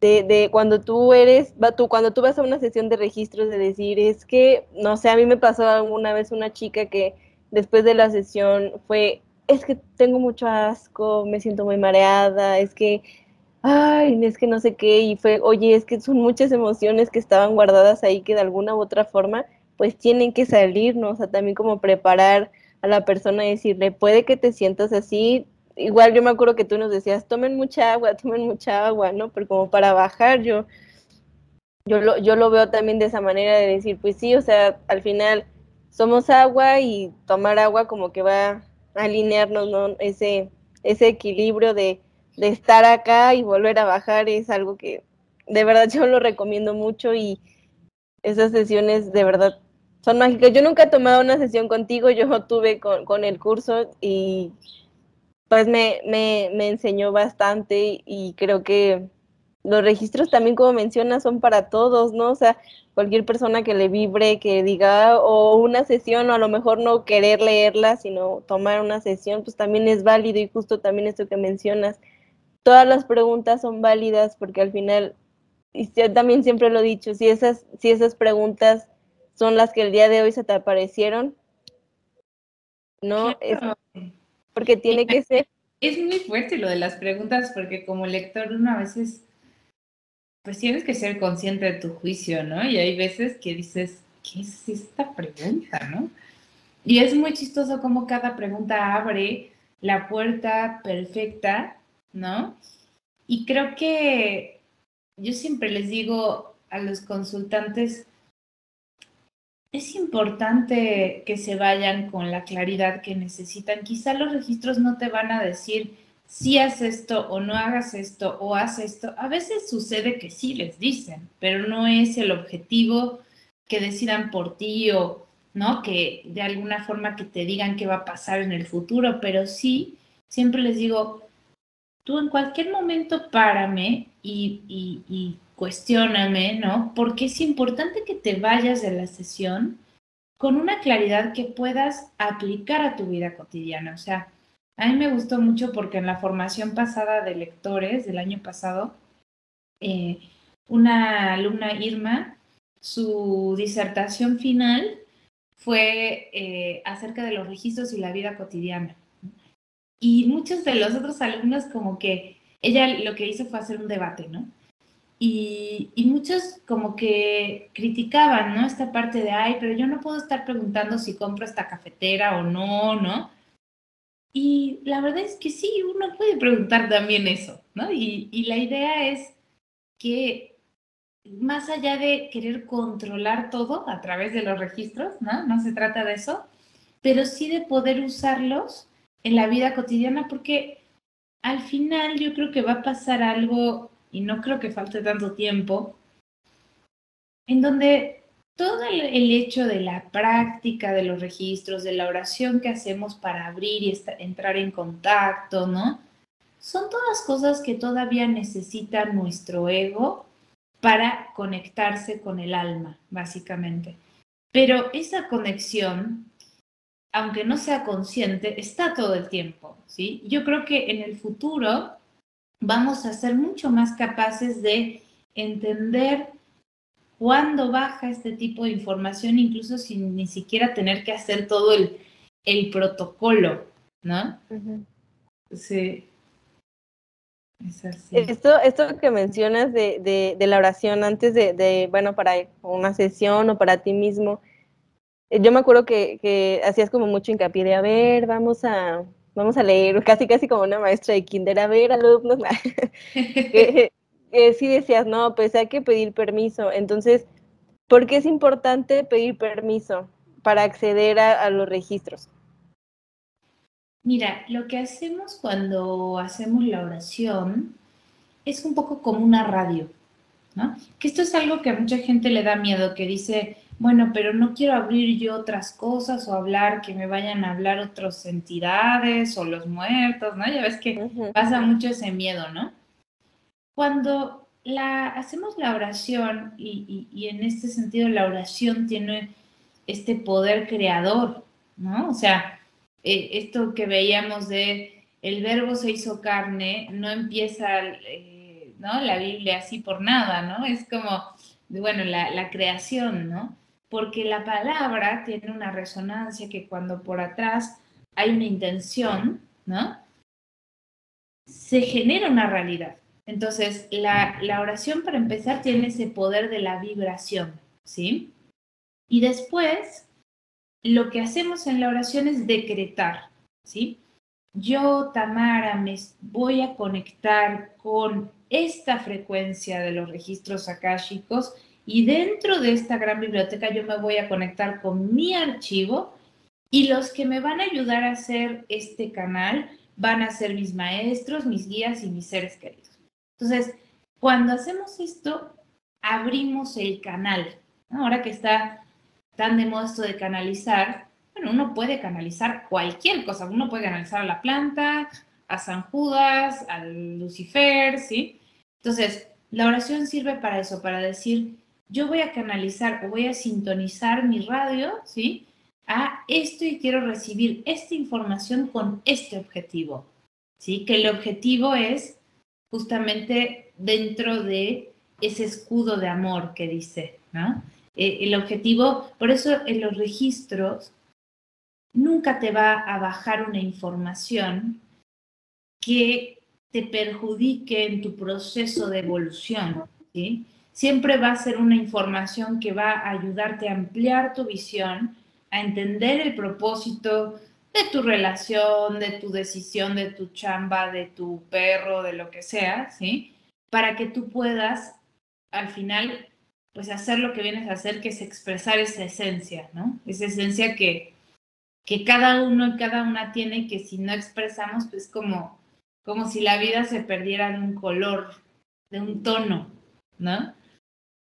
de, de cuando tú eres, va, tú, cuando tú vas a una sesión de registros, de decir, es que, no sé, a mí me pasó alguna vez una chica que después de la sesión fue, es que tengo mucho asco, me siento muy mareada, es que ay, es que no sé qué, y fue, oye, es que son muchas emociones que estaban guardadas ahí que de alguna u otra forma, pues tienen que salir, ¿no? O sea, también como preparar a la persona decirle, puede que te sientas así, igual yo me acuerdo que tú nos decías, tomen mucha agua, tomen mucha agua, ¿no? Pero como para bajar, yo, yo lo, yo lo veo también de esa manera de decir, pues sí, o sea, al final somos agua y tomar agua como que va a alinearnos, ¿no? Ese, ese equilibrio de de estar acá y volver a bajar es algo que de verdad [LAUGHS] yo lo recomiendo mucho y esas sesiones de verdad son mágicas. Yo nunca he tomado una sesión contigo, yo tuve con, el curso y pues me, me, me enseñó bastante y creo que los registros también, como mencionas, son para todos, ¿no? O sea, cualquier persona que le vibre, que diga, o una sesión, o a lo mejor no querer leerla, sino tomar una sesión, pues también es válido y justo también esto que mencionas, todas las preguntas son válidas porque al final, y yo también siempre lo he dicho, si esas, si esas preguntas son las que el día de hoy se te aparecieron, ¿no? Es, porque tiene que ser... Es muy fuerte lo de las preguntas porque como lector uno a veces, pues tienes que ser consciente de tu juicio, ¿no? Y hay veces que dices, ¿qué es esta pregunta, no? Y es muy chistoso cómo cada pregunta abre la puerta perfecta ¿no? Y creo que yo siempre les digo a los consultantes, es importante que se vayan con la claridad que necesitan. Quizá los registros no te van a decir si haz esto o no hagas esto o haz esto. A veces sucede que sí les dicen, pero no es el objetivo que decidan por ti o no que de alguna forma que te digan qué va a pasar en el futuro, pero sí siempre les digo, tú en cualquier momento párame y, y, y cuestióname, ¿no? Porque es importante que te vayas de la sesión con una claridad que puedas aplicar a tu vida cotidiana. O sea, a mí me gustó mucho porque en la formación pasada de lectores del año pasado, eh, una alumna Irma, su disertación final fue eh, acerca de los registros y la vida cotidiana. Y muchos de los otros alumnos como que ella lo que hizo fue hacer un debate, ¿no? Y, y, muchos como que criticaban, ¿no? Esta parte de, ay, pero yo no puedo estar preguntando si compro esta cafetera o no, ¿no? Y la verdad es que sí, uno puede preguntar también eso, ¿no? Y, y la idea es que más allá de querer controlar todo a través de los registros, ¿no? No se trata de eso, pero sí de poder usarlos en la vida cotidiana, porque al final yo creo que va a pasar algo, y no creo que falte tanto tiempo, en donde todo el, hecho de la práctica de los registros, de la oración que hacemos para abrir y entrar en contacto, ¿no? Son todas cosas que todavía necesita nuestro ego para conectarse con el alma, básicamente. Pero esa conexión aunque no sea consciente, está todo el tiempo, ¿sí? Yo creo que en el futuro vamos a ser mucho más capaces de entender cuándo baja este tipo de información, incluso sin ni siquiera tener que hacer todo el, el protocolo, ¿no? Sí. Esto, esto que mencionas de, de, la oración antes de, de, bueno, para una sesión o para ti mismo, eh, yo me acuerdo que, que hacías como mucho hincapié de, a ver, vamos a, vamos a leer, casi casi como una maestra de kinder, a ver, alumnos, que, [LAUGHS] sí decías, no, pues hay que pedir permiso. Entonces, ¿por qué es importante pedir permiso para acceder a los registros? Mira, lo que hacemos cuando hacemos la oración es un poco como una radio, ¿no? Que esto es algo que a mucha gente le da miedo, que dice, bueno, pero no quiero abrir yo otras cosas o hablar, que me vayan a hablar otras entidades o los muertos, ¿no? Ya ves que pasa mucho ese miedo, ¿no? Cuando la, hacemos la oración y, y en este sentido la oración tiene este poder creador, ¿no? O sea, eh, esto que veíamos de el verbo se hizo carne, no empieza eh, ¿no? la Biblia así por nada, ¿no? Es como, bueno, la, la creación, ¿no? Porque la palabra tiene una resonancia que cuando por atrás hay una intención, ¿no? Se genera una realidad. Entonces, la, la, oración para empezar tiene ese poder de la vibración, ¿sí? Y después lo que hacemos en la oración es decretar, ¿sí? Yo, Tamara, me voy a conectar con esta frecuencia de los registros akáshicos y dentro de esta gran biblioteca yo me voy a conectar con mi archivo y los que me van a ayudar a hacer este canal van a ser mis maestros, mis guías y mis seres queridos. Entonces, cuando hacemos esto, abrimos el canal. Ahora que está tan de modo esto de canalizar, bueno, uno puede canalizar cualquier cosa, uno puede canalizar a la planta, a San Judas, al Lucifer, ¿sí? Entonces, la oración sirve para eso, para decir, yo voy a canalizar o voy a sintonizar mi radio, ¿sí? A esto y quiero recibir esta información con este objetivo, ¿sí? Que el objetivo es justamente dentro de ese escudo de amor que dice, ¿no? Eh, el objetivo, por eso en los registros nunca te va a bajar una información que te perjudique en tu proceso de evolución. ¿sí? Siempre va a ser una información que va a ayudarte a ampliar tu visión, a entender el propósito de tu relación, de tu decisión, de tu chamba, de tu perro, de lo que sea, ¿sí? Para que tú puedas al final pues hacer lo que vienes a hacer, que es expresar esa esencia, ¿no? Esa esencia que, que cada uno y cada una tiene, que si no expresamos, pues como, como si la vida se perdiera de un color, de un tono, ¿no?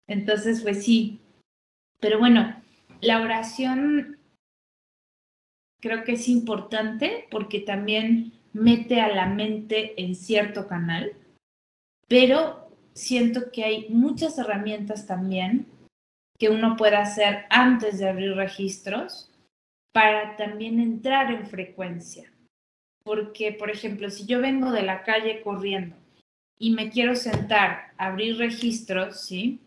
Entonces, pues sí. Pero bueno, la oración creo que es importante porque también mete a la mente en cierto canal, pero siento que hay muchas herramientas también que uno puede hacer antes de abrir registros para también entrar en frecuencia. Porque, por ejemplo, si yo vengo de la calle corriendo y me quiero sentar abrir registros, ¿sí?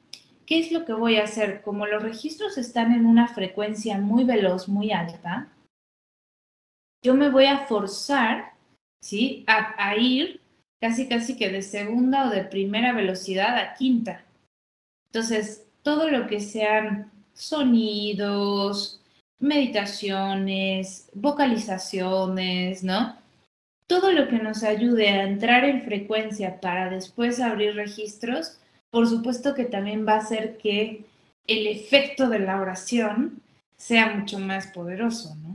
¿Qué es lo que voy a hacer? Como los registros están en una frecuencia muy veloz, muy alta, yo me voy a forzar, ¿sí? A, ir casi casi que de segunda o de primera velocidad a quinta. Entonces, todo lo que sean sonidos, meditaciones, vocalizaciones, ¿no? Todo lo que nos ayude a entrar en frecuencia para después abrir registros, por supuesto que también va a hacer que el efecto de la oración sea mucho más poderoso, ¿no?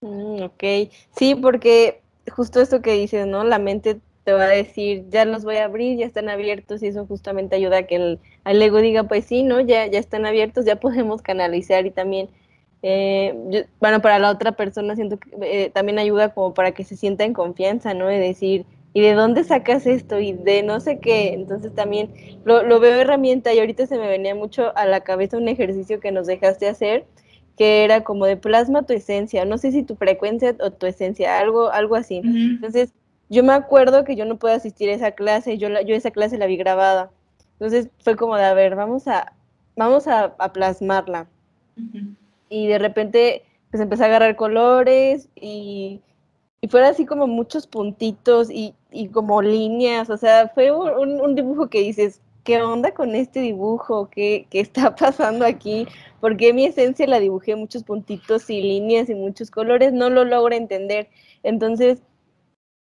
Mm, ok, sí, porque justo esto que dices, ¿no? La mente te va a decir, ya los voy a abrir, ya están abiertos y eso justamente ayuda a que el, ego diga, pues sí, ¿no? Ya, ya están abiertos, ya podemos canalizar y también, eh, bueno, para la otra persona siento que eh, también ayuda como para que se sienta en confianza, ¿no? De decir, ¿y de dónde sacas esto? Y de no sé qué, entonces también lo, lo veo herramienta y ahorita se me venía mucho a la cabeza un ejercicio que nos dejaste hacer, que era como de plasma tu esencia, no sé si tu frecuencia o tu esencia, algo, algo así. Entonces, yo me acuerdo que yo no puedo asistir a esa clase, yo, la, yo esa clase la vi grabada. Entonces fue como de, a ver, vamos a, vamos a, plasmarla. Y de repente, pues empecé a agarrar colores y, y fueron así como muchos puntitos y, y como líneas, o sea, fue un, dibujo que dices, ¿qué onda con este dibujo? ¿Qué, ¿Qué, está [LAUGHS] pasando aquí? Porque mi esencia la dibujé muchos puntitos y líneas y muchos colores, no lo logro entender. Entonces,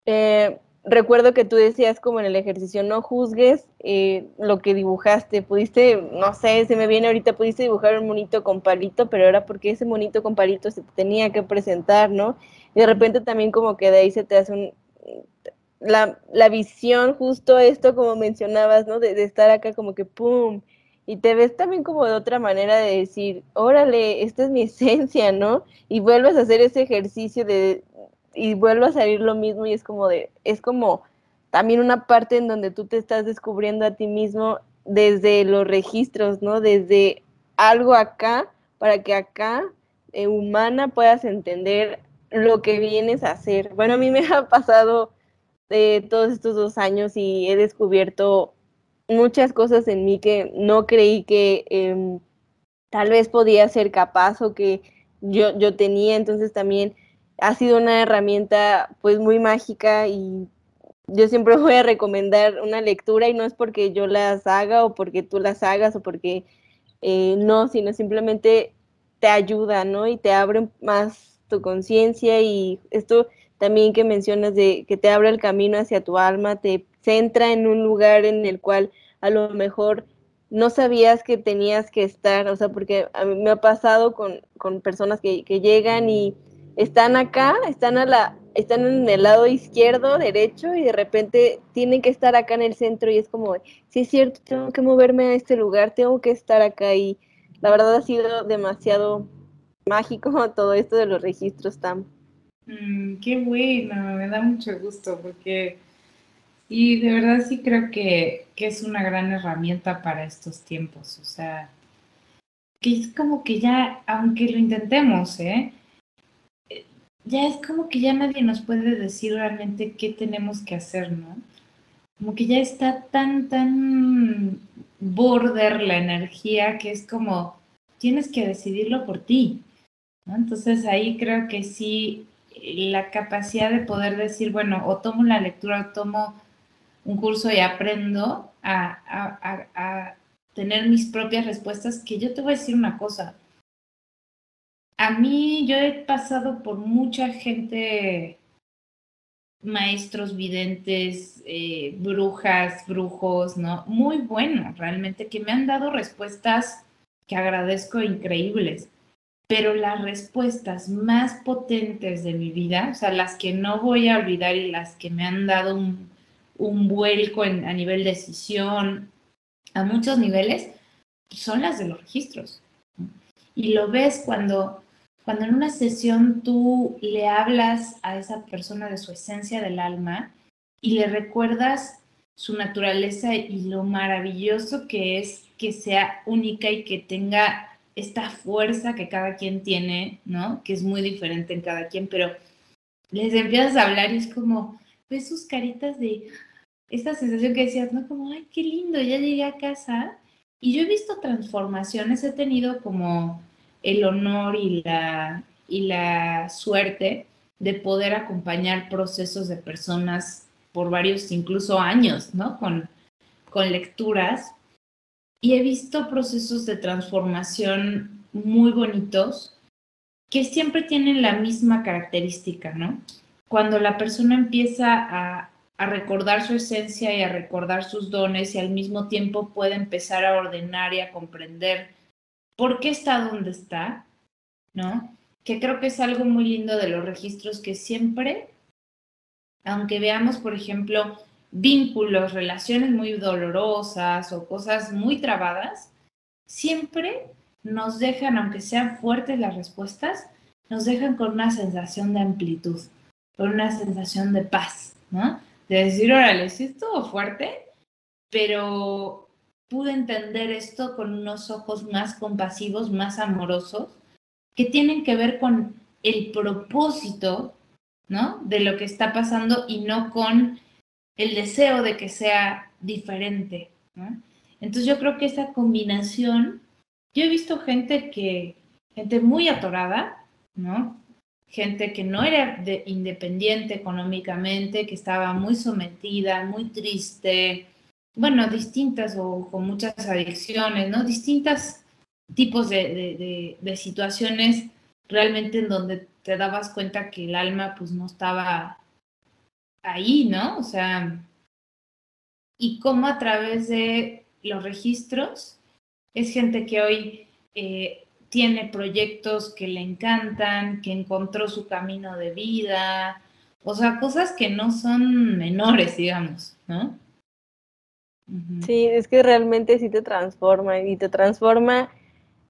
eh, recuerdo que tú decías como en el ejercicio, no juzgues eh, lo que dibujaste, pudiste, no sé, se me viene ahorita, pudiste dibujar un monito con palito, pero era porque ese monito con palito se tenía que presentar, ¿no? Y de repente también como que de ahí se te hace un... La, la visión, justo esto como mencionabas, ¿no? De, de estar acá como que ¡pum! y te ves también como de otra manera de decir, órale, esta es mi [LAUGHS] esencia, ¿no? Y vuelves a hacer ese ejercicio de, y vuelve a salir lo mismo y es como de, es como también una parte en donde tú te estás descubriendo a ti mismo desde los registros, ¿no? Desde algo acá, para que acá, eh, humana, puedas entender lo que vienes a hacer. Bueno, a mí me ha pasado eh, todos estos dos años y he descubierto muchas cosas en mí que no creí que em, tal vez podía ser capaz o que yo, yo tenía, entonces también ha sido una herramienta pues muy mágica y yo siempre [LAUGHS] voy a recomendar una lectura y no es porque yo las haga o porque tú las hagas o porque eh, no, sino simplemente te ayuda, ¿no? Y te abre más tu conciencia y esto también que mencionas de que te abre el camino hacia tu alma, te centra en un lugar en el cual a lo mejor no sabías que tenías que estar, o sea, porque a me ha pasado con, con personas que, que llegan y están acá, están a la, están en el lado izquierdo, derecho, y de repente tienen que estar acá en el centro, y es como, sí es cierto, tengo que moverme a este lugar, tengo que estar acá, y la verdad ha sido demasiado mágico [LAUGHS] todo esto de los registros TAM. Mm, qué bueno, me da mucho gusto, porque y de verdad sí creo que, que es una gran herramienta para estos tiempos, o sea, que es como que ya, aunque lo intentemos, ¿eh? ya es como que ya nadie nos puede decir realmente qué tenemos que hacer, ¿no? Como que ya está tan, tan border la energía que es como, tienes que decidirlo por ti. Entonces ahí creo que sí, la capacidad de poder decir, bueno, o tomo la lectura, o tomo un curso y aprendo a, tener mis propias respuestas, que yo te voy a decir una cosa, a mí yo he pasado por mucha gente, maestros videntes, eh, brujas, brujos, ¿no? Muy buenos, realmente, que me han dado respuestas que agradezco increíbles. Pero las respuestas más potentes de mi vida, o sea, las que no voy a olvidar y las que me han dado un, vuelco a nivel decisión, a muchos niveles, son las de los registros. Y lo ves cuando cuando en una sesión tú le hablas a esa persona de su esencia del alma y le recuerdas su naturaleza y lo maravilloso que es que sea única y que tenga esta fuerza que cada quien tiene, ¿no? Que es muy diferente en cada quien, pero les empiezas a hablar y es como, ves sus caritas de esta sensación que decías, ¿no? Como, ay, qué lindo, ya llegué a casa. Y yo he visto transformaciones, he tenido como el honor y la, y la suerte de poder acompañar procesos de personas por varios, incluso años, ¿no? Con, con lecturas. Y he visto procesos de transformación muy bonitos que siempre tienen la misma característica, ¿no? Cuando la persona empieza a, a recordar su esencia y a recordar sus dones y al mismo tiempo puede empezar a ordenar y a comprender por qué está donde está, ¿no? Que creo que es algo muy lindo de los registros que siempre, aunque veamos, por ejemplo, vínculos, relaciones muy dolorosas o cosas muy trabadas, siempre nos dejan, aunque sean fuertes las respuestas, nos dejan con una sensación de amplitud, con una sensación de paz, ¿no? De decir, órale, sí estuvo fuerte, pero pude entender esto con unos ojos más compasivos, más amorosos, que tienen que ver con el propósito, ¿no? De lo que está pasando y no con el deseo de que sea diferente. Entonces yo creo que esa combinación, yo he visto gente que, gente muy atorada, ¿no? Gente que no era independiente económicamente, que estaba muy sometida, muy triste, bueno, distintas o con muchas adicciones, ¿no? Distintos tipos de, de, situaciones realmente en donde te dabas cuenta que el alma pues no estaba ahí, ¿no? O sea, y cómo a través de los registros es gente que hoy eh, tiene proyectos que le encantan, que encontró su camino de vida, o sea, cosas que no son menores, digamos, ¿no? Sí, es que realmente sí te transforma y te transforma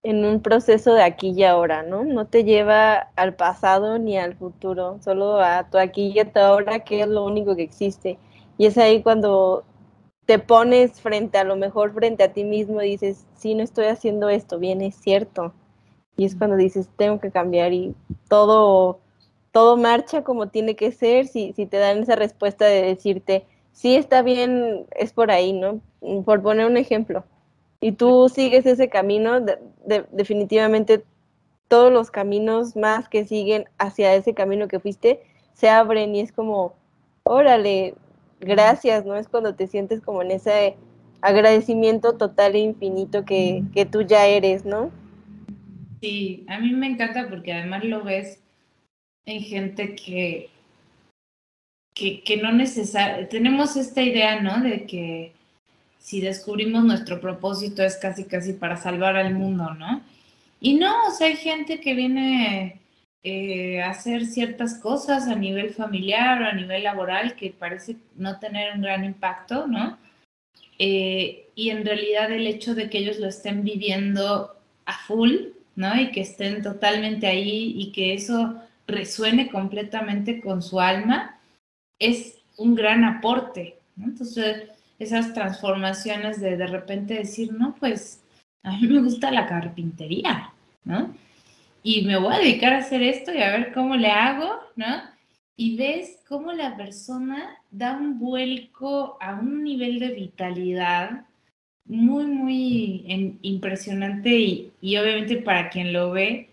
en un proceso de aquí y ahora, ¿no? No te lleva al pasado ni al futuro, solo a tu aquí y a tu ahora, que es lo único que existe. Y es ahí cuando te pones frente a lo mejor frente a ti mismo y dices, sí, no estoy haciendo esto bien, es cierto. Y es cuando dices, tengo que cambiar y todo, todo marcha como tiene que ser, si, si te dan esa respuesta de decirte, sí está bien, es por ahí, ¿no? Por poner un ejemplo. Y tú sigues ese camino, definitivamente todos los caminos más que siguen hacia ese camino que fuiste se abren y es como, órale, gracias, ¿no? Es cuando te sientes como en ese agradecimiento total e infinito que, que tú ya eres, ¿no? Sí, a mí me encanta porque además lo ves en gente que que, no necesariamente, tenemos esta idea, ¿no? De que si descubrimos nuestro propósito es casi, casi para salvar al mundo, ¿no? Y no, o sea, hay gente que viene eh, a hacer ciertas cosas a nivel familiar o a nivel laboral que parece no tener un gran impacto, ¿no? Eh, y en realidad el hecho de que ellos lo estén viviendo a full, ¿no? Y que estén totalmente ahí y que eso resuene completamente con su alma, es un gran aporte. ¿no? Entonces, esas transformaciones de de repente decir, no, pues a mí me gusta la carpintería, ¿no? Y me voy a dedicar a hacer esto y a ver cómo le hago, ¿no? Y ves cómo la persona da un vuelco a un nivel de vitalidad muy, muy impresionante y, y, obviamente para quien lo ve,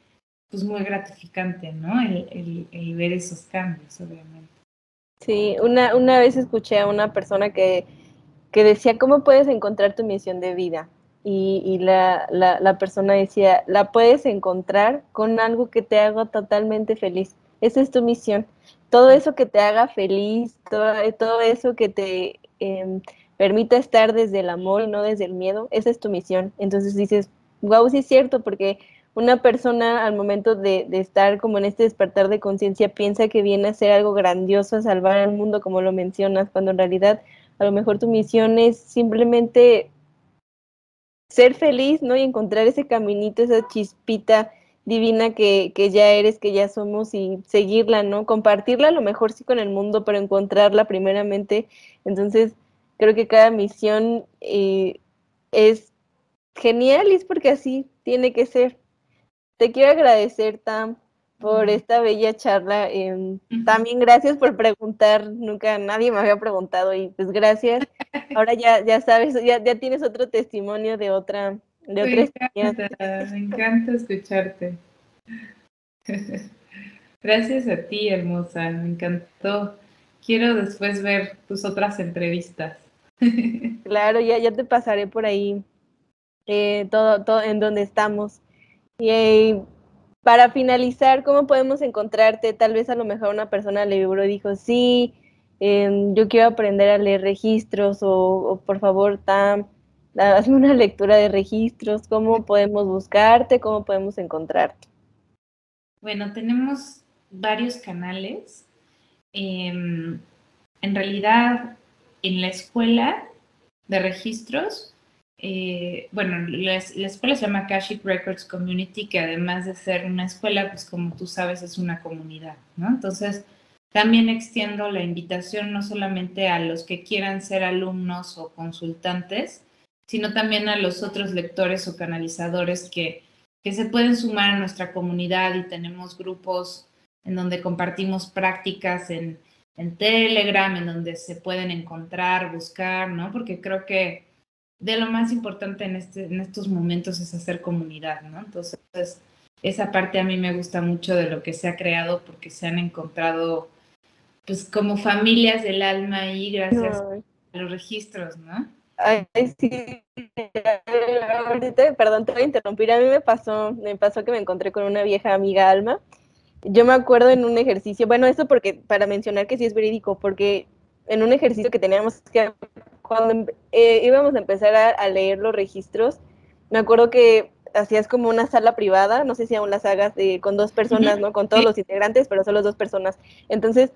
pues muy gratificante, ¿no? el, el ver esos cambios, obviamente. Sí, una, una vez escuché a una persona que, que decía, ¿cómo puedes encontrar tu misión de vida? Y, y la, la, persona decía, la puedes encontrar con algo que te haga totalmente feliz. Esa es tu misión. Todo eso que te haga feliz, todo, todo eso que te eh, permita estar desde el amor y no desde el miedo, esa es tu misión. Entonces dices, wow, sí es cierto, porque una persona al momento de, estar como en este despertar de conciencia piensa que viene a ser algo grandioso, a salvar al mundo, como lo mencionas, cuando en realidad a lo mejor tu misión es simplemente ser feliz, ¿no? Y encontrar ese caminito, esa chispita divina que, que, ya eres, que ya somos y seguirla, ¿no? Compartirla a lo mejor sí con el mundo, pero encontrarla primeramente. Entonces, creo que cada misión eh, es genial y es porque así tiene que ser. Te quiero agradecer, Tam, por esta bella charla. Em, también gracias por preguntar, nunca nadie me había preguntado y pues gracias. [LAUGHS] Ahora ya, ya sabes, ya, ya tienes otro testimonio de otra, de otra me encanta, me encanta escucharte. [LAUGHS] Gracias a ti, hermosa, me encantó. Quiero después ver tus otras entrevistas. [LAUGHS] Claro, ya, ya te pasaré por ahí eh, todo, todo en donde estamos. Y para finalizar, ¿cómo podemos encontrarte? Tal vez a lo mejor una persona le vibró y dijo, sí, em, yo quiero aprender a leer registros o, por favor, Tam, hazme una lectura de registros. ¿Cómo podemos buscarte? ¿Cómo podemos encontrarte? Bueno, tenemos varios canales. Em, en realidad, en la escuela de registros eh, bueno, la, escuela se llama Kashik Records Community, que además de ser una escuela, pues como tú sabes, es una comunidad, ¿no? Entonces, también extiendo la invitación no solamente a los que quieran ser alumnos o consultantes, sino también a los otros lectores o canalizadores que que se pueden sumar a nuestra comunidad y tenemos grupos en donde compartimos prácticas en, en Telegram, en donde se pueden encontrar, buscar, ¿no? Porque creo que de lo más importante en, este, en estos momentos es hacer comunidad, ¿no? Entonces, esa parte a mí me gusta mucho de lo que se ha creado porque se han encontrado, pues, como familias del alma ahí gracias a los registros, ¿no? Ay, sí. Ahorita, perdón, te voy a interrumpir. A mí me pasó, me pasó que me encontré con una vieja amiga alma. Yo me acuerdo en un ejercicio, bueno, esto porque, para mencionar que sí es verídico, porque en un ejercicio que teníamos que, cuando eh, íbamos a empezar a, leer los registros, me acuerdo que hacías como una sala privada, no sé si aún las hagas de, con dos personas, ¿no? Con todos los integrantes, pero solo dos personas. Entonces,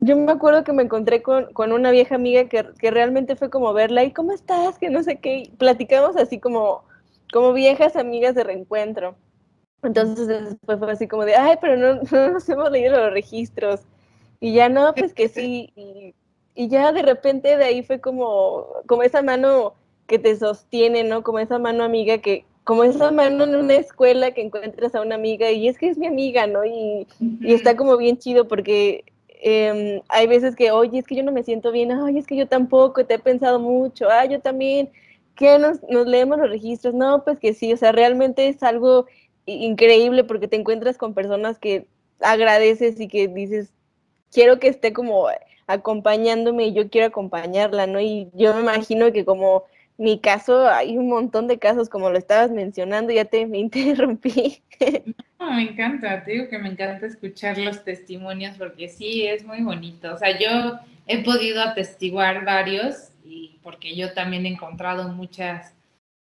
yo me acuerdo que me encontré con, con una vieja amiga que, que, realmente fue como verla y ¿cómo estás? Que no sé qué. platicamos así como, como viejas amigas de reencuentro. Entonces después fue así como de, ay, pero no, [LAUGHS] no nos hemos leído los registros. Y ya no, pues que [LAUGHS] sí. Y, y, ya de repente de ahí fue como, como esa mano que te sostiene, ¿no? Como esa mano amiga que, como esa mano en una escuela que encuentras a una amiga y es que es mi amiga, ¿no? Y, y está como bien chido porque eh, hay veces que, oye, es que yo no me siento bien, ay, es que yo tampoco, te he pensado mucho, ah, yo también, ¿qué nos, nos leemos los registros? No, pues que sí, o sea, realmente es algo increíble porque te encuentras con personas que agradeces y que dices, quiero que esté como acompañándome y yo quiero acompañarla, ¿no? Y yo me imagino que como mi caso, hay un montón de casos, como lo estabas mencionando, ya te me [LAUGHS] interrumpí. No, me encanta, te digo que me encanta escuchar los testimonios porque sí, es muy bonito. O sea, yo he podido atestiguar varios y porque yo también he encontrado muchas,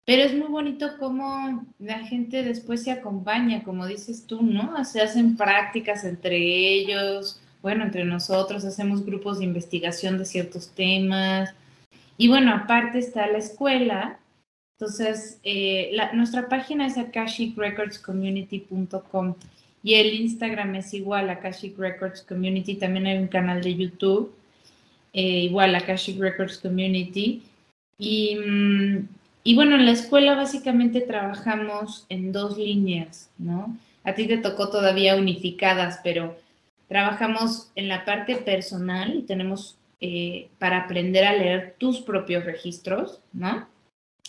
pero es muy bonito cómo la gente después se acompaña, como dices tú, ¿no? Se hacen prácticas entre ellos, bueno, entre nosotros, hacemos grupos de investigación de ciertos temas y bueno, aparte está la escuela. Entonces, eh, nuestra página es akashicrecordscommunity.com y el Instagram es igual, Akashic Records Community. También hay un canal de YouTube, eh, igual, Akashic Records Community. Y, mm, y bueno, en la escuela básicamente trabajamos en dos líneas, ¿no? A ti te tocó todavía unificadas, pero trabajamos en la parte personal y tenemos eh, para aprender a leer tus propios registros, ¿no?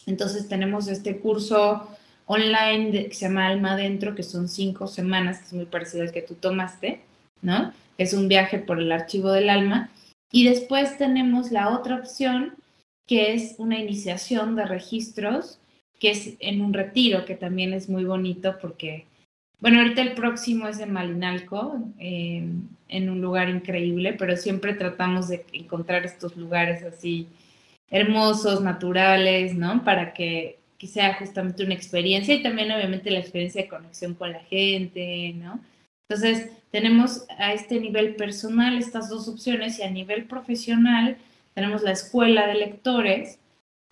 Entonces tenemos este curso online que se llama Alma Adentro, que son cinco semanas, que es muy parecido al que tú tomaste, ¿no? Es un viaje por el archivo del alma. Y después tenemos la otra opción, que es una iniciación de registros, que es en un retiro, que también es muy bonito porque bueno, ahorita el próximo es en Malinalco, eh, en un lugar increíble, pero siempre tratamos de encontrar estos lugares así hermosos, naturales, ¿no? Para que, que, sea justamente una experiencia y también obviamente la experiencia de conexión con la gente, ¿no? Entonces, tenemos a este nivel personal estas dos opciones y a nivel profesional tenemos la escuela de lectores,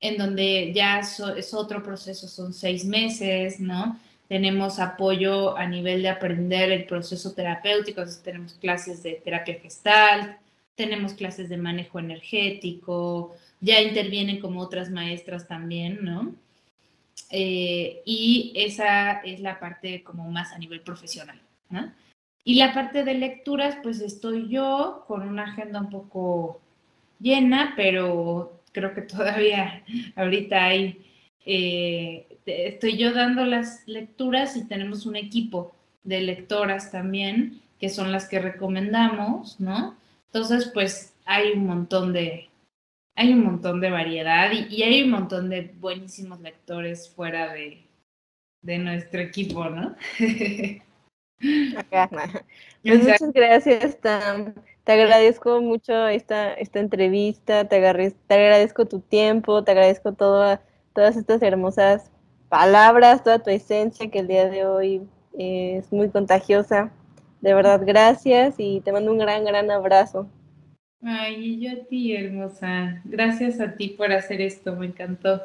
en donde ya es otro proceso, son seis meses, ¿no? Tenemos apoyo a nivel de aprender el proceso terapéutico, tenemos clases de terapia gestal, tenemos clases de manejo energético, ya intervienen como otras maestras también, ¿no? Eh, y esa es la parte como más a nivel profesional, ¿no? Y la parte de lecturas, pues estoy yo con una agenda un poco llena, pero creo que todavía ahorita hay eh, estoy yo dando las lecturas y tenemos un equipo de lectoras también, que son las que recomendamos, ¿no? Entonces, pues hay un montón de, hay un montón de variedad y, hay un montón de buenísimos lectores fuera de, de nuestro equipo, ¿no? [LAUGHS] Pues muchas gracias, Tam. Te agradezco mucho esta, esta entrevista, te, te agradezco tu tiempo, te agradezco todas estas hermosas palabras, toda tu esencia que el día de hoy es muy contagiosa. De verdad, gracias y te mando un gran, gran abrazo. Ay, y yo a ti, hermosa. Gracias a ti por hacer esto, me encantó.